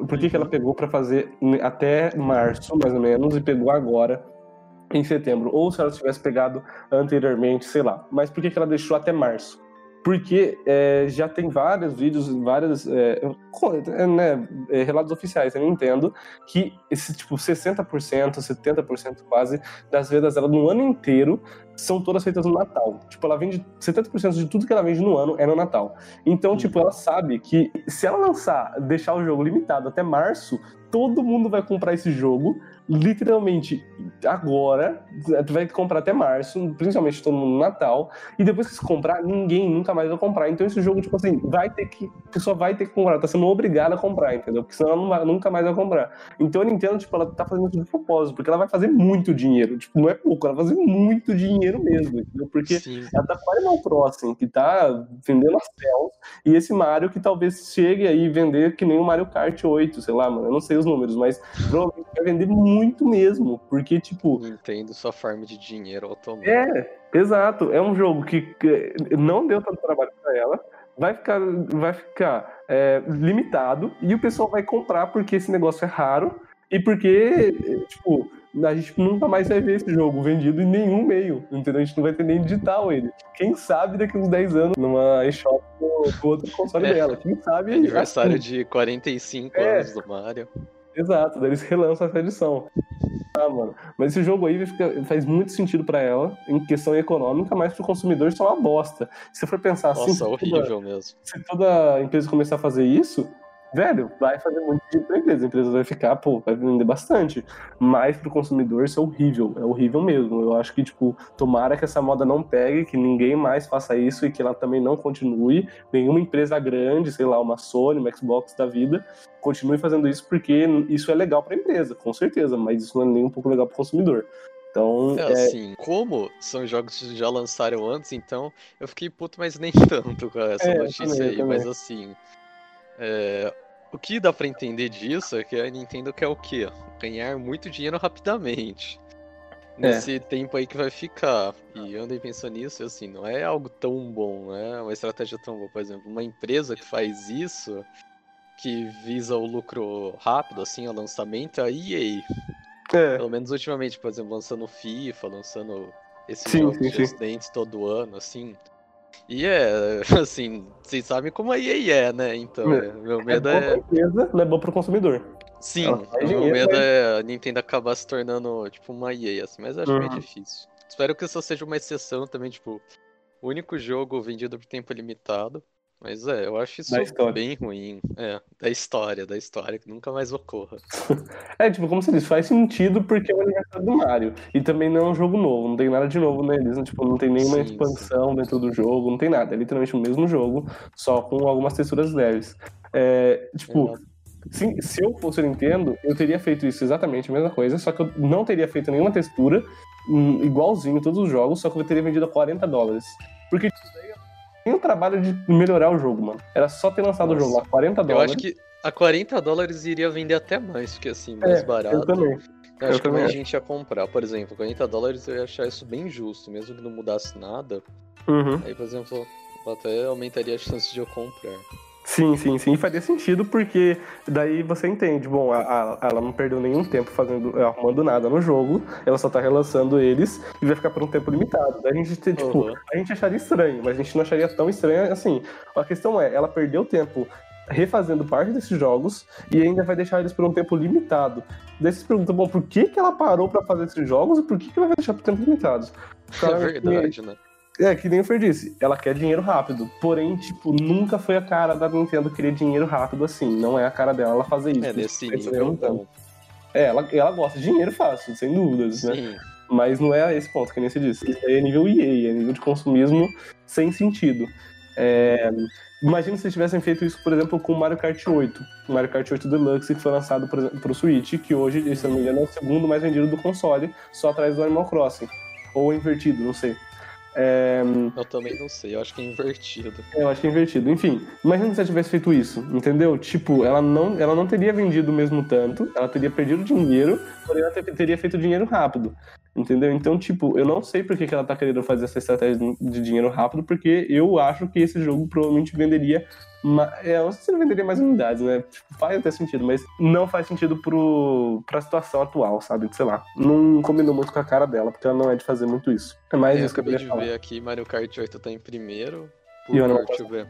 Por que, que ela pegou pra fazer até março, mais ou menos, e pegou agora, em setembro? Ou se ela tivesse pegado anteriormente, sei lá. Mas por que, que ela deixou até março? Porque é, já tem vários vídeos, vários é, é, né, é, relatos oficiais da Nintendo que esse tipo 60%, 70% quase das vendas dela no ano inteiro são todas feitas no Natal. Tipo, ela vende 70% de tudo que ela vende no ano é no Natal. Então, tipo, ela sabe que se ela lançar, deixar o jogo limitado até março, todo mundo vai comprar esse jogo, literalmente agora, tu vai comprar até março, principalmente todo mundo no Natal, e depois que se comprar, ninguém nunca mais vai comprar. Então esse jogo, tipo assim, vai ter que. A pessoa vai ter que comprar, tá sendo obrigada a comprar, entendeu? Porque senão ela não vai- nunca mais vai comprar. Então a Nintendo, tipo, ela tá fazendo isso de propósito, porque ela vai fazer muito dinheiro. Tipo, não é pouco, ela vai fazer muito dinheiro mesmo, entendeu? Porque Sim. ela tá Animal Crossing, que tá vendendo as céus, e esse Mario que talvez chegue aí vender que nem o Mario Kart 8, sei lá, mano, eu não sei os números, mas provavelmente vai vender muito mesmo, porque, tipo, Nintendo sua forma de dinheiro automático. é, exato, é um jogo que, não deu tanto trabalho pra ela, vai ficar, vai ficar é, limitado e o pessoal vai comprar porque esse negócio é raro e porque, tipo, a gente nunca mais vai ver esse jogo vendido em nenhum meio, entendeu? A gente não vai ter nem digital ele. Quem sabe daqui uns 10 anos, numa eShop com outro console é. dela. Quem sabe. Aniversário assim. de 45 é. anos do Mario. Exato, daí eles relançam essa edição. Ah, mano. Mas esse jogo aí faz muito sentido para ela, em questão econômica, mas pro consumidor isso é uma bosta. Se você for pensar Nossa, assim. Nossa, horrível toda, mesmo. Se toda empresa começar a fazer isso, velho, vai fazer muito dinheiro pra empresa. A empresa vai ficar, pô, vai vender bastante. Mas pro consumidor isso é horrível. É horrível mesmo. Eu acho que, tipo, tomara que essa moda não pegue, que ninguém mais faça isso e que ela também não continue. Nenhuma empresa grande, sei lá, uma Sony, uma Xbox da vida, continue fazendo isso porque isso é legal pra empresa, com certeza. Mas isso não é nem um pouco legal pro consumidor. Então, é, é, assim, como são jogos que já lançaram antes, então eu fiquei puto, mas nem tanto com essa é, notícia também, aí. Mas assim, é, o que dá para entender disso é que a Nintendo quer o quê? Ganhar muito dinheiro rapidamente. É. Nesse é. tempo aí que vai ficar. E eu andei pensando nisso, assim, não é algo tão bom, né? Uma estratégia tão boa. Por exemplo, uma empresa que faz isso, que visa o lucro rápido, assim, o lançamento, é a EA. É. Pelo menos ultimamente, por exemplo, lançando FIFA, lançando esses sim, jogos sim, todo ano, assim. E é, assim, vocês sabem como a EA é, né? Então, é, meu medo é. é... Empresa, não é pro consumidor. Sim, o meu medo é a Nintendo acabar se tornando, tipo, uma EA, assim, mas acho uhum. meio difícil. Espero que isso seja uma exceção também, tipo, o único jogo vendido por tempo limitado. Mas é, eu acho isso bem ruim. É, da história, da história, que nunca mais ocorra. é, tipo, como você disse, faz sentido porque é o aniversário do Mario. E também não é um jogo novo, não tem nada de novo neles, né? Tipo, não tem nenhuma sim, expansão sim. dentro do jogo, não tem nada. É literalmente o mesmo jogo, só com algumas texturas leves. É, tipo, se, se eu fosse Nintendo, eu teria feito isso exatamente a mesma coisa, só que eu não teria feito nenhuma textura hum, igualzinho em todos os jogos, só que eu teria vendido a 40 dólares. Porque tem o trabalho de melhorar o jogo, mano. Era só ter lançado Nossa. o jogo a 40 dólares. Eu acho que a 40 dólares iria vender até mais, porque assim, mais é, barato. Eu também. Eu acho eu que também mais gente ia comprar. Por exemplo, 40 dólares eu ia achar isso bem justo, mesmo que não mudasse nada. Uhum. Aí, por exemplo, até aumentaria a chance de eu comprar. Sim, sim, sim. Faria sentido porque daí você entende. Bom, a, a, ela não perdeu nenhum tempo fazendo, arrumando nada no jogo. Ela só tá relançando eles e vai ficar por um tempo limitado. Daí a gente, tipo, uhum. a gente acharia estranho, mas a gente não acharia tão estranho assim. A questão é, ela perdeu tempo refazendo parte desses jogos e ainda vai deixar eles por um tempo limitado. Daí você se pergunta, bom, por que, que ela parou para fazer esses jogos e por que, que ela vai deixar por tempo limitado? é verdade, né? É, que nem o Fer disse, ela quer dinheiro rápido. Porém, tipo, nunca foi a cara da Nintendo querer dinheiro rápido assim. Não é a cara dela ela fazer isso. É, nesse nível. Então. É, ela, ela gosta de dinheiro fácil, sem dúvidas, né? Sim. né? Mas não é esse ponto que nem se disse. Isso aí é nível EA, é nível de consumismo sem sentido. É... Imagina se tivessem feito isso, por exemplo, com o Mario Kart 8. O Mario Kart 8 Deluxe, que foi lançado para o Switch, que hoje, se não me engano, é o segundo mais vendido do console, só atrás do Animal Crossing. Ou invertido, não sei. É... Eu também não sei, eu acho que é invertido. Eu acho que é invertido. Enfim, imagina se ela tivesse feito isso, entendeu? Tipo, ela não, ela não teria vendido mesmo tanto, ela teria perdido dinheiro, porém ela teria feito dinheiro rápido. Entendeu? Então, tipo, eu não sei por que, que ela tá querendo fazer essa estratégia de dinheiro rápido, porque eu acho que esse jogo provavelmente venderia é, eu não sei se ele venderia mais unidades, né? Tipo, faz até sentido, mas não faz sentido pro, pra situação atual, sabe? Sei lá. Não combinou muito com a cara dela, porque ela não é de fazer muito isso. É mais é, isso que eu queria falar. ver aqui, Mario Kart 8 tá em primeiro. Por, e eu não deixa eu ver.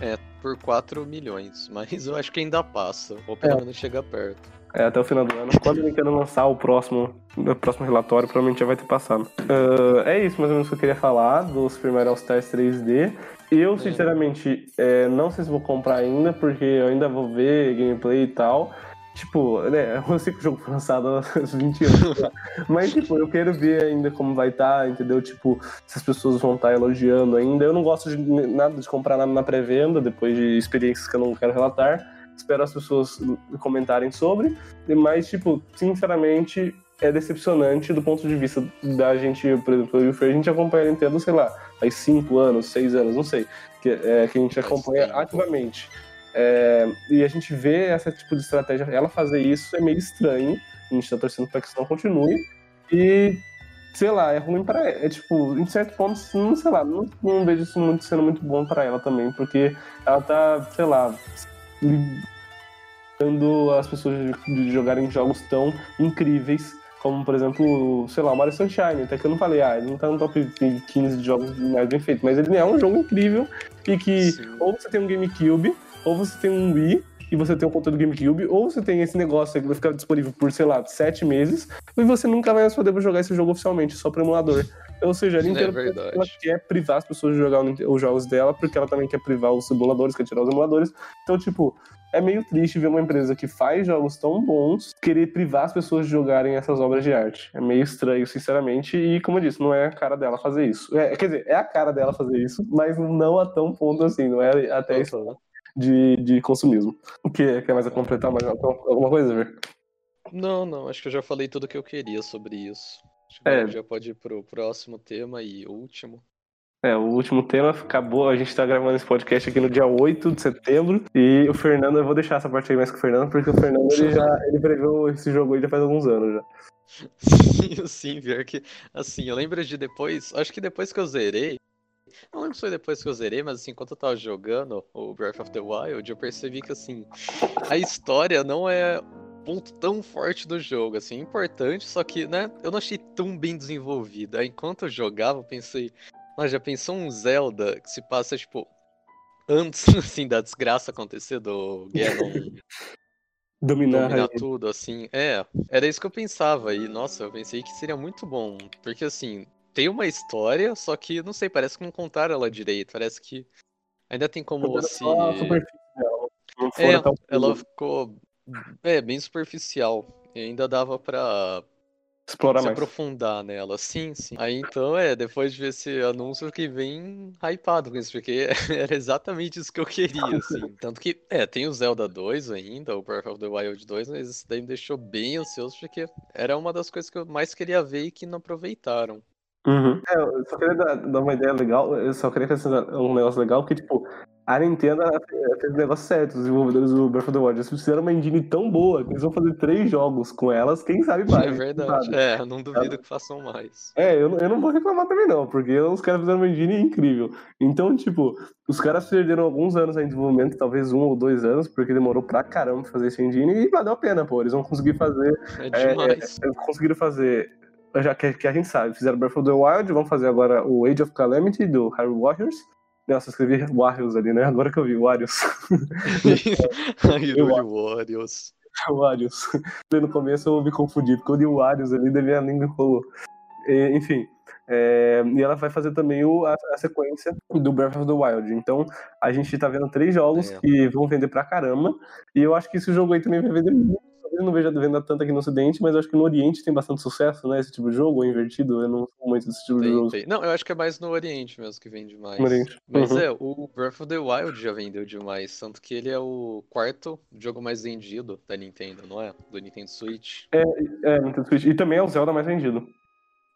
É, por 4 milhões, mas eu acho que ainda passa. Ou pelo é. menos chega perto. É, até o final do ano. Quando ele quer lançar o próximo, o próximo relatório, provavelmente já vai ter passado. Uh, é isso mais ou menos que eu queria falar do Super Mario All Stars 3D. Eu, sinceramente, é, não sei se vou comprar ainda, porque eu ainda vou ver gameplay e tal. Tipo, né, eu sei que o jogo foi lançado há 20 anos. mas, tipo, eu quero ver ainda como vai estar, tá, entendeu? Tipo, se as pessoas vão estar tá elogiando ainda. Eu não gosto de nada de comprar nada na pré-venda, depois de experiências que eu não quero relatar. Espero as pessoas comentarem sobre. Mas, tipo, sinceramente, é decepcionante do ponto de vista da gente, por exemplo, eu e o Fer, a gente acompanha a Nintendo, sei lá, há 5 anos, 6 anos, não sei, que, é, que a gente acompanha ativamente. É, e a gente vê essa tipo de estratégia, ela fazer isso é meio estranho, a gente tá torcendo para que isso não continue. E sei lá, é ruim pra ela. É tipo, em certo ponto, não sei lá, não, não vejo isso muito, sendo muito bom pra ela também, porque ela tá, sei lá, dando as pessoas de, jogarem jogos tão incríveis como, por exemplo, sei lá, o Mario Sunshine, até que eu não falei, ah, ele não tá no top 15 de jogos mais bem feitos, mas ele é um jogo incrível e que Sim. ou você tem um GameCube, ou você tem um Wii, e você tem o controle do GameCube, ou você tem esse negócio que vai ficar disponível por, sei lá, sete meses, e você nunca vai poder jogar esse jogo oficialmente, só pro emulador. Ou seja, a Nintendo é ela quer privar as pessoas de jogar os jogos dela, porque ela também quer privar os simuladores, quer tirar os emuladores. Então, tipo, é meio triste ver uma empresa que faz jogos tão bons querer privar as pessoas de jogarem essas obras de arte. É meio estranho, sinceramente, e como eu disse, não é a cara dela fazer isso. É, quer dizer, é a cara dela fazer isso, mas não a tão ponto assim, não é até isso de, de consumismo. O que? Quer mais completar mais alguma coisa, ver? Não, não, acho que eu já falei tudo o que eu queria sobre isso. Acho que é. já pode ir pro próximo tema e último. É, o último tema acabou, a gente tá gravando esse podcast aqui no dia 8 de setembro, e o Fernando, eu vou deixar essa parte aí mais com o Fernando, porque o Fernando, ele já, ele previu esse jogo aí já faz alguns anos já. Sim, sim, pior que, assim, eu lembro de depois, acho que depois que eu zerei, não lembro se foi depois que eu zerei, mas assim, enquanto eu tava jogando o Breath of the Wild, eu percebi que, assim, a história não é ponto tão forte do jogo, assim, importante, só que, né, eu não achei tão bem desenvolvida. Enquanto eu jogava, eu pensei, mas já pensou um Zelda que se passa, tipo, antes, assim, da desgraça acontecer do Ganon dominar, dominar tudo, assim. É, era isso que eu pensava. E, nossa, eu pensei que seria muito bom. Porque, assim, tem uma história, só que, não sei, parece que não contaram ela direito. Parece que ainda tem como se... É, ela ficou é, bem superficial. E ainda dava pra explorar se mais. aprofundar nela. Sim, sim. Aí então, é, depois de ver esse anúncio, eu fiquei bem hypado com isso, porque era exatamente isso que eu queria, assim. Tanto que, é, tem o Zelda 2 ainda, o Breath of the Wild 2, mas isso daí me deixou bem ansioso, porque era uma das coisas que eu mais queria ver e que não aproveitaram. Uhum. É, eu só queria dar, dar, uma ideia legal, eu só queria acrescentar um negócio legal, que, tipo, a Nintendo fez o negócio certo, os desenvolvedores do Breath of the Wild. Eles fizeram uma engine tão boa que eles vão fazer três jogos com elas, quem sabe mais. É verdade, é, não duvido é. que façam mais. É, eu, eu não vou reclamar também não, porque os caras fizeram uma engine incrível. Então, tipo, os caras perderam alguns anos em desenvolvimento, talvez um ou dois anos, porque demorou pra caramba fazer esse engine, e valeu a pena, pô. Eles vão conseguir fazer... É demais. É, conseguiram fazer já que, que, a gente sabe, fizeram Breath of the Wild, vão fazer agora o Age of Calamity do Harry Warriors. Nossa, eu escrevi Warriors ali, né? Agora que eu vi, Warriors. Hyrule Warriors. Warriors. No começo eu me confundi, porque eu li Warriors ali, daí minha língua enrolou. enfim, é, e ela vai fazer também o, a, a, sequência do Breath of the Wild. Então, a gente tá vendo três jogos é. que vão vender pra caramba. E eu acho que esse jogo aí também vai vender muito talvez não veja venda tanto aqui no Ocidente, mas eu acho que no Oriente tem bastante sucesso, né? Esse tipo de jogo, ou invertido, eu não sou muito desse tipo tem, de jogo. Tem. Não, eu acho que é mais no Oriente mesmo que vende mais. No Oriente. Mas uhum. é, o Breath of the Wild já vendeu demais, tanto que ele é o quarto jogo mais vendido da Nintendo, não é? Do Nintendo Switch. É, é Nintendo Switch. E também é o Zelda mais vendido.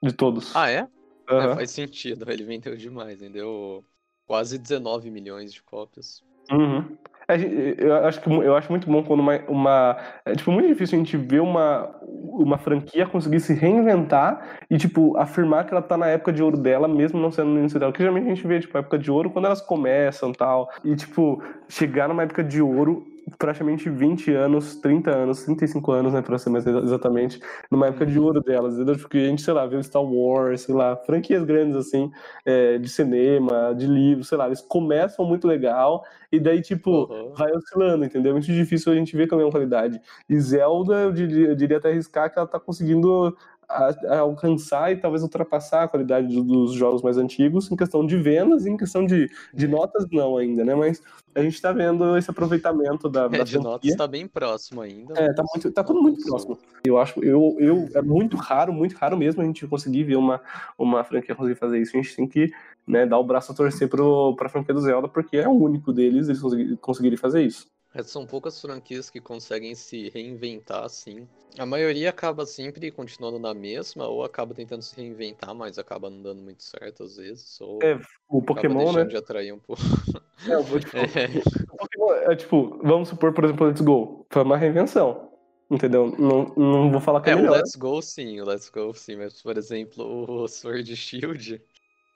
De todos. Ah, é? Uhum. é faz sentido, ele vendeu demais, vendeu quase 19 milhões de cópias. Uhum. Eu acho, que, eu acho muito bom quando uma, uma. É tipo, muito difícil a gente ver uma, uma franquia conseguir se reinventar e, tipo, afirmar que ela tá na época de ouro dela, mesmo não sendo no início dela. Porque geralmente a gente vê, tipo, a época de ouro quando elas começam tal. E, tipo, chegar numa época de ouro praticamente 20 anos, 30 anos, 35 anos, né, pra ser mais exatamente, numa época de ouro delas? Porque a gente, sei lá, vê o Star Wars, sei lá, franquias grandes, assim, é, de cinema, de livros, sei lá, eles começam muito legal e daí, tipo, uhum. vai oscilando, entendeu? É muito difícil a gente ver com a mesma qualidade. E Zelda, eu diria, eu diria até arriscar que ela tá conseguindo a, a alcançar e talvez ultrapassar a qualidade do, dos jogos mais antigos em questão de vendas e em questão de, de notas não ainda, né? Mas a gente está vendo esse aproveitamento da, é, da de notas está bem próximo ainda. É, tá, muito, tá tudo muito próximo. Eu acho, eu, eu, é muito raro, muito raro mesmo a gente conseguir ver uma, uma franquia conseguir fazer isso. A gente tem que né, dar o braço a torcer para a franquia do Zelda, porque é o único deles, eles conseguirem fazer isso. É, são poucas franquias que conseguem se reinventar assim. A maioria acaba sempre continuando na mesma, ou acaba tentando se reinventar, mas acaba não dando muito certo às vezes. Ou é, o Pokémon, né? de atrair um pouco. É, vou, tipo, é. O Pokémon é tipo, vamos supor, por exemplo, Let's Go. Foi uma reinvenção. Entendeu? Não, não vou falar que é, é o melhor. Let's Go sim, o Let's Go sim, mas por exemplo, o Sword Shield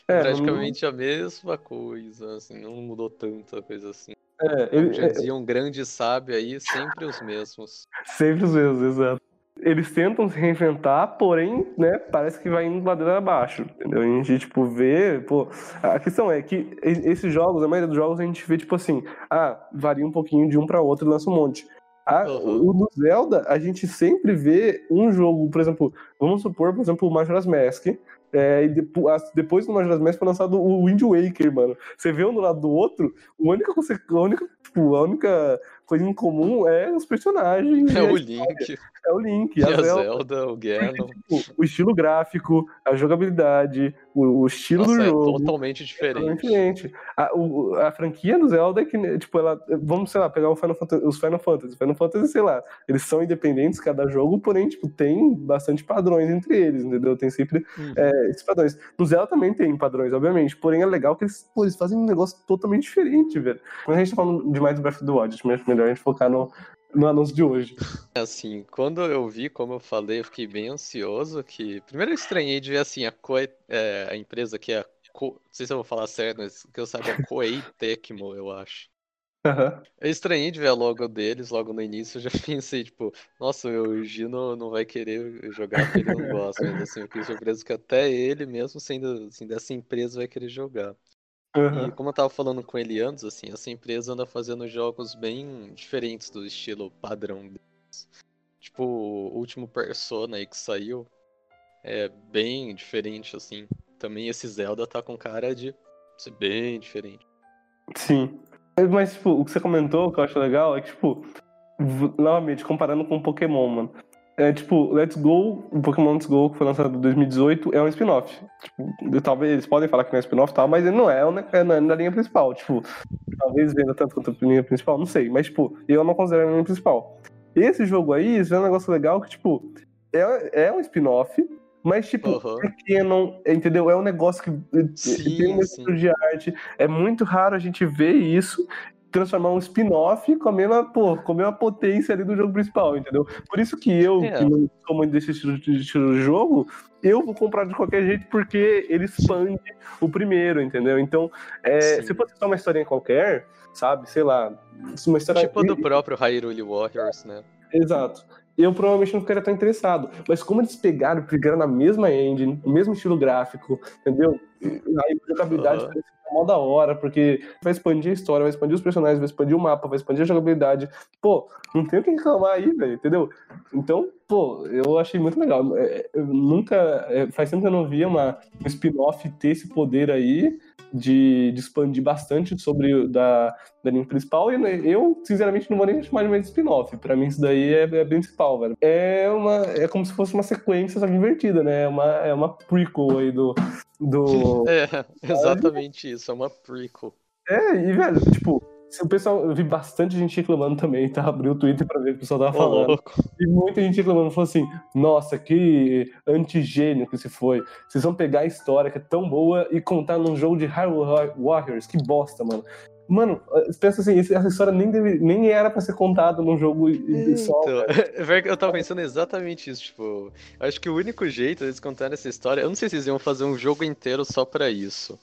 é praticamente não... a mesma coisa, assim, não mudou tanta coisa assim. É, ele, já dizia um grande sábio aí, sempre os mesmos. Sempre os mesmos, exato. Eles tentam se reinventar, porém, né, parece que vai indo ladeira abaixo, entendeu? A gente, tipo, vê, pô... A questão é que esses jogos, a maioria dos jogos, a gente vê, tipo assim, ah, varia um pouquinho de um para outro e lança um monte. A, uhum. O do Zelda, a gente sempre vê um jogo, por exemplo, vamos supor, por exemplo, o Majora's Mask, é, e depois, depois do Majora's Mask foi lançado o Wind Waker, mano. Você vê um do lado do outro, a única, a única, tipo, a única coisa em comum é os personagens. É o Link. É o Link. E a, a Zelda, Zelda, o Ganon. Tipo, o estilo gráfico, a jogabilidade, o, o estilo Nossa, do é jogo. totalmente diferente. É totalmente diferente. A, o, a franquia do Zelda é que, tipo, ela. Vamos, sei lá, pegar Final Fantasy, os Final Fantasy. Final Fantasy, sei lá, eles são independentes cada jogo, porém, tipo, tem bastante padrões entre eles, entendeu? Tem sempre uhum. é, esses padrões. No Zelda também tem padrões, obviamente. Porém, é legal que eles, pô, eles fazem um negócio totalmente diferente, velho. Quando a gente tá falando demais do Breath of the Wild, acho melhor a gente focar no, no anúncio de hoje. Assim, quando eu vi, como eu falei, eu fiquei bem ansioso. que Primeiro eu estranhei de ver assim, a, Koei, é, a empresa que é a Ko... Não sei se eu vou falar certo, mas que eu saiba é Koei Tecmo, eu acho. Uhum. Eu estranhei de ver a logo deles logo no início. Eu já pensei, tipo, nossa, o Gino não vai querer jogar porque ele não gosta. Mas assim, eu fiquei surpreso que até ele, mesmo sendo assim, dessa empresa, vai querer jogar. Uhum. E como eu tava falando com ele antes, assim, essa empresa anda fazendo jogos bem diferentes do estilo padrão deles. Tipo, o último Persona aí que saiu é bem diferente, assim. Também esse Zelda tá com cara de ser bem diferente. Sim. Mas, tipo, o que você comentou, que eu acho legal, é que, tipo, novamente, comparando com Pokémon, mano. É tipo, Let's Go, o Pokémon Let's Go, que foi lançado em 2018, é um spin-off. Tipo, talvez eles podem falar que não é spin-off e tal, mas ele não é, é na, na linha principal. Tipo, talvez venda tanto quanto a linha principal, não sei. Mas, tipo, eu não considero a linha principal. Esse jogo aí, isso é um negócio legal que, tipo, é, é um spin-off, mas, tipo, uhum. é canon, entendeu? É um negócio que sim, tem um sim. de arte. É muito raro a gente ver isso transformar um spin-off com a mesma, pô, com a mesma potência ali do jogo principal, entendeu? Por isso que eu, é. que não sou muito desse estilo de, estilo de jogo, eu vou comprar de qualquer jeito porque ele expande o primeiro, entendeu? Então, é, se fosse só uma historinha qualquer, sabe, sei lá, uma história... Tipo do próprio Hyrule Warriors, né? Exato eu provavelmente não ficaria tão interessado. Mas como eles pegaram, pegaram na mesma engine, o mesmo estilo gráfico, entendeu? Aí a jogabilidade uhum. mó da hora, porque vai expandir a história, vai expandir os personagens, vai expandir o mapa, vai expandir a jogabilidade. Pô, não tem o que reclamar aí, velho, entendeu? Então, pô, eu achei muito legal. É, eu nunca. É, faz tempo que eu não via uma, um spin-off ter esse poder aí de, de expandir bastante sobre da, da linha principal. E eu, sinceramente, não vou nem chamar de mais spin-off. Pra mim, isso daí é, é principal, velho. É, uma, é como se fosse uma sequência, só né? É uma, é uma prequel aí do. do... É, exatamente isso, é uma prequel. É, e, velho, tipo, o pessoal, eu vi bastante gente reclamando também, tá? Abri o Twitter pra ver o que o pessoal tava falando. louco. E muita gente reclamando, falou assim: nossa, que antigênio que se foi. Vocês vão pegar a história que é tão boa e contar num jogo de Hyrule Warriors. Que bosta, mano. Mano, pensa assim, essa história nem, deve, nem era pra ser contada num jogo só. Então, eu tava pensando exatamente isso, tipo, acho que o único jeito deles contarem essa história, eu não sei se eles iam fazer um jogo inteiro só pra isso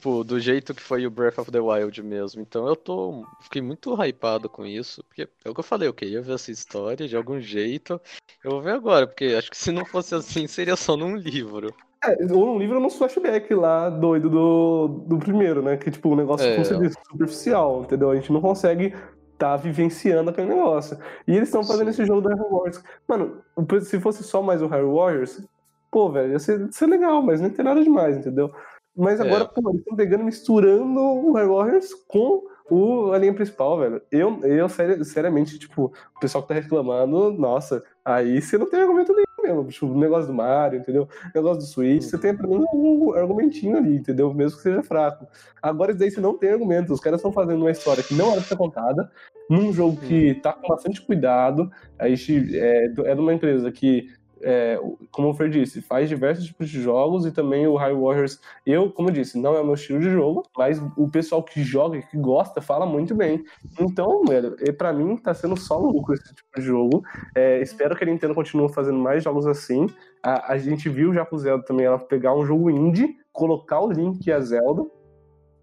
tipo, do jeito que foi o Breath of the Wild mesmo. Então eu tô. Fiquei muito hypado com isso. Porque é o que eu falei, eu queria ver essa história de algum jeito. Eu vou ver agora, porque acho que se não fosse assim, seria só num livro. É, ou num livro nos flashback lá, doido do, do primeiro, né? Que tipo, um negócio, é. como você disse, superficial, entendeu? A gente não consegue tá vivenciando aquele negócio. E eles estão fazendo Sim. esse jogo do Hyrule Warriors. Mano, se fosse só mais o Hyrule Warriors, pô, velho, ia ser, ia ser legal, mas não tem nada demais, entendeu? Mas agora, é. pô, eles estão pegando misturando o High Warriors com o, a linha principal, velho. Eu, eu seriamente, tipo, o pessoal que tá reclamando, nossa, aí você não tem argumento nenhum mesmo. Tipo, o negócio do Mario, entendeu? O negócio do Switch, você tem pelo menos um argumentinho ali, entendeu? Mesmo que seja fraco. Agora, isso daí você não tem argumento. Os caras estão fazendo uma história que não era pra ser contada, num jogo que tá com bastante cuidado. A gente é, é de uma empresa que é, como o Fer disse, faz diversos tipos de jogos e também o High Warriors, eu, como eu disse, não é o meu estilo de jogo, mas o pessoal que joga e que gosta fala muito bem. Então, velho, para mim tá sendo só lucro esse tipo de jogo. É, espero que a Nintendo continue fazendo mais jogos assim. A, a gente viu já com Zelda também ela pegar um jogo indie, colocar o link a Zelda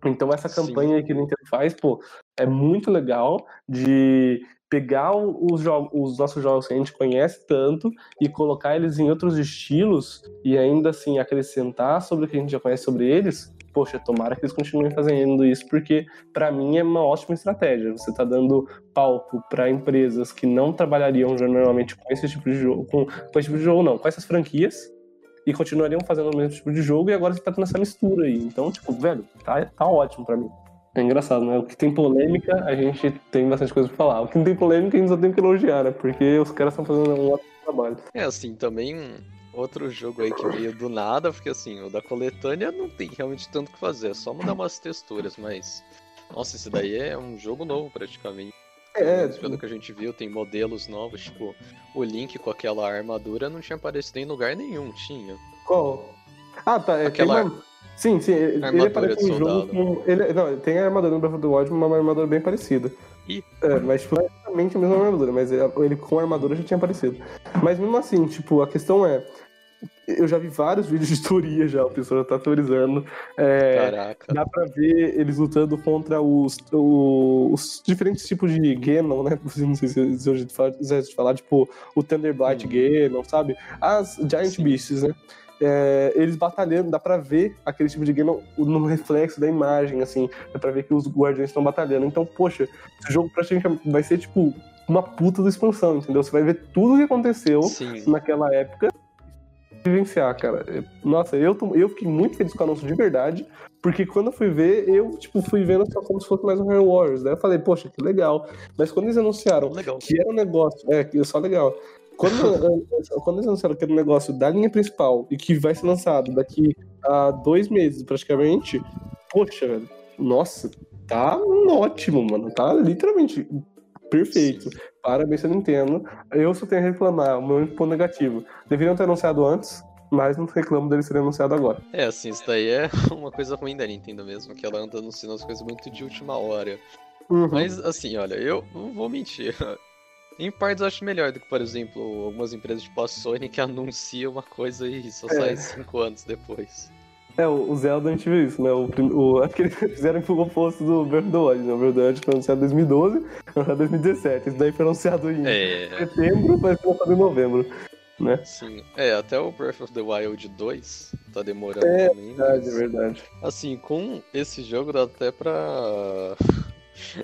então essa campanha Sim. que a Nintendo faz, pô, é muito legal de pegar os, os nossos jogos que a gente conhece tanto e colocar eles em outros estilos e ainda assim acrescentar sobre o que a gente já conhece sobre eles. Poxa, tomara que eles continuem fazendo isso, porque para mim é uma ótima estratégia. Você está dando palco para empresas que não trabalhariam normalmente com esse tipo de jogo, com, com esse tipo de jogo não, com essas franquias, e continuariam fazendo o mesmo tipo de jogo, e agora você tá tendo essa mistura aí. Então, tipo, velho, tá, tá ótimo para mim. É engraçado, né? O que tem polêmica, a gente tem bastante coisa pra falar. O que não tem polêmica, a gente só tem que elogiar, né? Porque os caras estão fazendo um ótimo trabalho. É, assim, também outro jogo aí que veio do nada, porque assim, o da coletânea não tem realmente tanto o que fazer, é só mudar umas texturas, mas. Nossa, esse daí é um jogo novo praticamente. É, pelo que a gente viu, tem modelos novos, tipo, o Link com aquela armadura não tinha aparecido em lugar nenhum, tinha. Qual? Ah, tá, é aquela... Uma... Sim, sim, ele aparece em jogo com... Ele... Não, tem a armadura no Breath of the Wild, uma armadura bem parecida. É, mas tipo, é exatamente a mesma armadura, mas ele com a armadura já tinha aparecido. Mas mesmo assim, tipo, a questão é, eu já vi vários vídeos de teoria já, o pessoal já tá teorizando. É, Caraca. Dá pra ver eles lutando contra os, os, os diferentes tipos de Ganon, né? Não sei se eu já falar, tipo, o Thunderblight hum. Ganon, sabe? As Giant Sim. Beasts, né? É, eles batalhando, dá pra ver aquele tipo de Ganon no reflexo da imagem, assim, dá pra ver que os guardiões estão batalhando. Então, poxa, esse jogo praticamente vai ser, tipo, uma puta da expansão, entendeu? Você vai ver tudo o que aconteceu Sim. naquela época vivenciar, cara. Nossa, eu, eu fiquei muito feliz com o anúncio de verdade, porque quando eu fui ver, eu, tipo, fui vendo só como se fosse mais um Hero Wars, né? Eu falei, poxa, que legal. Mas quando eles anunciaram legal. que era um negócio, é, que é só legal. Quando, quando eles era um negócio da linha principal e que vai ser lançado daqui a dois meses, praticamente, poxa, velho, nossa, tá ótimo, mano. Tá literalmente perfeito. Parabéns a Nintendo. Eu só tenho a reclamar, o meu ponto negativo. Deveriam ter anunciado antes, mas não reclamo dele ser anunciado agora. É, assim, isso daí é uma coisa ruim da Nintendo mesmo, que ela anda anunciando as coisas muito de última hora. Uhum. Mas, assim, olha, eu não vou mentir. Em partes eu acho melhor do que, por exemplo, algumas empresas tipo a Sony que anuncia uma coisa e só é. sai cinco anos depois. É, o Zelda a gente viu isso, né? O, o, acho que eles fizeram o oposto do Breath of the Wild, né? O Breath of the Wild foi anunciado em 2012, anunciado em 2017. Isso daí foi anunciado em é... setembro, vai ser lançado em novembro, né? Sim. É, até o Breath of the Wild 2 tá demorando é, também. É verdade, mas... verdade. Assim, com esse jogo dá até pra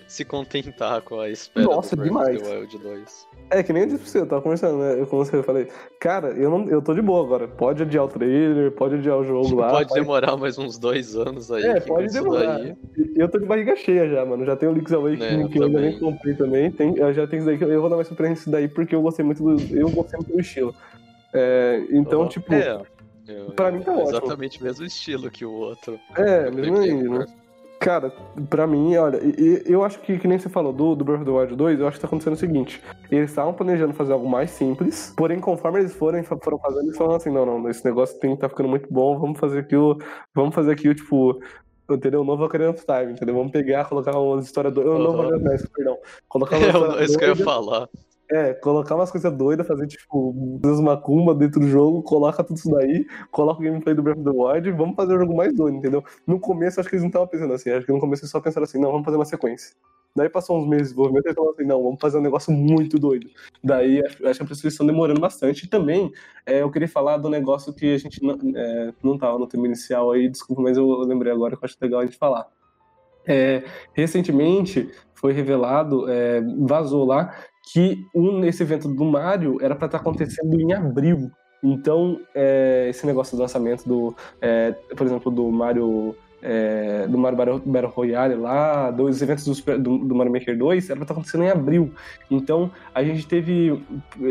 se contentar com a espera Nossa, do demais. Breath of the Wild 2. É, que nem eu disse pra você, eu tava conversando, né? Eu, como você falei, cara, eu, não, eu tô de boa agora. Pode adiar o trailer, pode adiar o jogo lá. Pode demorar mais uns dois anos aí. É, pode demorar. Daí... Eu tô de barriga cheia já, mano. Já tenho o Link's Awakening é, que eu ainda nem comprei também. Tem, eu já tenho isso daí que eu vou dar mais surpresa isso daí porque eu gostei muito do. Eu gostei muito do estilo. É, então, tipo. É. Eu, pra mim tá é ótimo. Exatamente o mesmo estilo que o outro. É, mesmo aí, né? Cara, pra mim, olha, eu acho que, que nem você falou do, do Breath of the Wild 2, eu acho que tá acontecendo o seguinte: eles estavam planejando fazer algo mais simples, porém, conforme eles forem, foram fazendo, eles falaram assim: não, não, esse negócio tem, tá ficando muito bom, vamos fazer aqui o. Vamos fazer aqui o tipo. Entendeu? O novo Ocarina of Time, entendeu? Vamos pegar, colocar uma história do. Uhum. Novo Ocarina of perdão. Colocar uma é isso que eu ia falar. É, colocar umas coisas doidas, fazer tipo Deus Macumba dentro do jogo, coloca tudo isso daí, coloca o gameplay do Breath of the Wild e vamos fazer o jogo mais doido, entendeu? No começo acho que eles não estavam pensando assim, acho que no começo eles só pensaram assim, não, vamos fazer uma sequência. Daí passou uns meses de desenvolvimento e falaram assim, não, vamos fazer um negócio muito doido. Daí acho, que eles estão demorando bastante. E também é, eu queria falar do negócio que a gente não, é, não tava no tema inicial aí, desculpa, mas eu lembrei agora que eu acho legal a gente falar. É, recentemente foi revelado, é, vazou lá, que um, esse evento do Mario era para estar tá acontecendo em abril. Então, é, esse negócio do lançamento do, é, por exemplo, do Mario é, do Mario Battle Royale lá, dos eventos do, do, do Mario Maker 2, era pra estar tá acontecendo em abril. Então, a gente teve,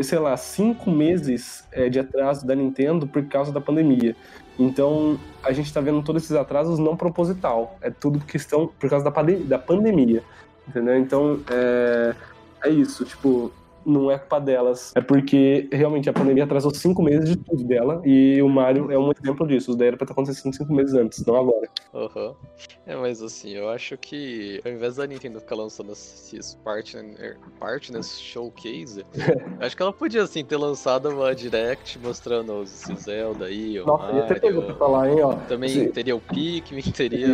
sei lá, cinco meses é, de atraso da Nintendo por causa da pandemia. Então, a gente está vendo todos esses atrasos não proposital. É tudo questão por causa da, da pandemia. Entendeu? Então, é, é isso, tipo, não é culpa delas. É porque realmente a pandemia atrasou cinco meses de tudo dela. E o Mario é um exemplo disso. Isso daí era pra ter acontecido cinco meses antes, não agora. Aham. É, mas assim, eu acho que ao invés da Nintendo ficar lançando esses partner, partners showcase, acho que ela podia assim ter lançado uma direct mostrando os Zelda aí, o Nossa, ia ter coisa pra Mario. falar, hein, ó. Também Sim. teria o Pikmin, teria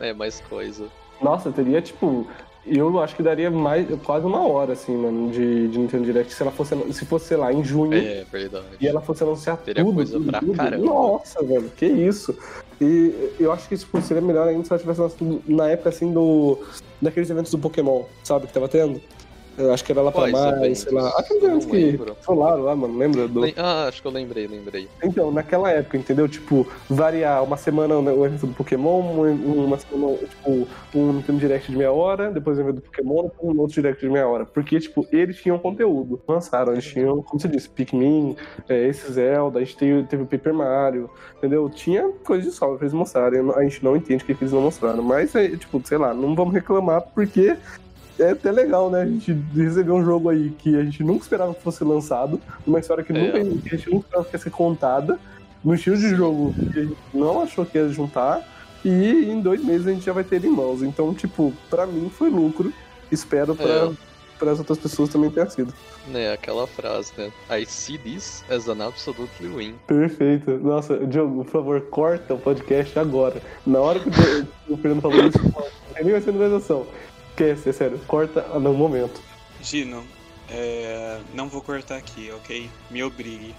é, mais coisa. Nossa, teria, tipo. Eu acho que daria mais, quase uma hora, assim, mano, de, de Nintendo Direct se ela fosse, se fosse, lá, em junho. É, verdade. E ela fosse anunciar Teria tudo. coisa pra tudo. caramba. Nossa, velho, que isso. E eu acho que tipo, seria melhor ainda se ela tivesse lançado na época assim do. Daqueles eventos do Pokémon, sabe, que tava tendo. Eu acho que era lá pra mais, eventos? sei lá. Aqueles eventos que lembro. rolaram lá, mano, lembra? Do... Ah, acho que eu lembrei, lembrei. Então, naquela época, entendeu? Tipo, variar uma semana o evento do Pokémon, um- uma semana, tipo, um Nintendo Direct de meia hora, depois o evento do Pokémon, depois um outro Direct de meia hora. Porque, tipo, eles tinham conteúdo. Lançaram, eles tinham, como você disse, Pikmin, é, esse Zelda, a gente teve, teve o Paper Mario, entendeu? Tinha coisa de sobra pra eles mostrarem. A gente não entende o que que eles não mostraram. Mas, é, tipo, sei lá, não vamos reclamar porque é até legal, né? A gente receber um jogo aí que a gente nunca esperava que fosse lançado, uma história que, É. nunca, a gente nunca esperava que ia ser contada, no estilo de jogo que a gente não achou que ia juntar, e em dois meses a gente já vai ter ele em mãos. Então, tipo, pra mim foi lucro. Espero pra, É. para as outras pessoas também tenha sido. Né, aquela frase, né? I see this as an absolutely win. Perfeito. Nossa, Diogo, por favor, corta o podcast agora. Na hora que o Fernando falou isso, nem vai ser notificação. Esquece, é sério. Corta no momento. Gino, é, não vou cortar aqui, ok? Me obrigue.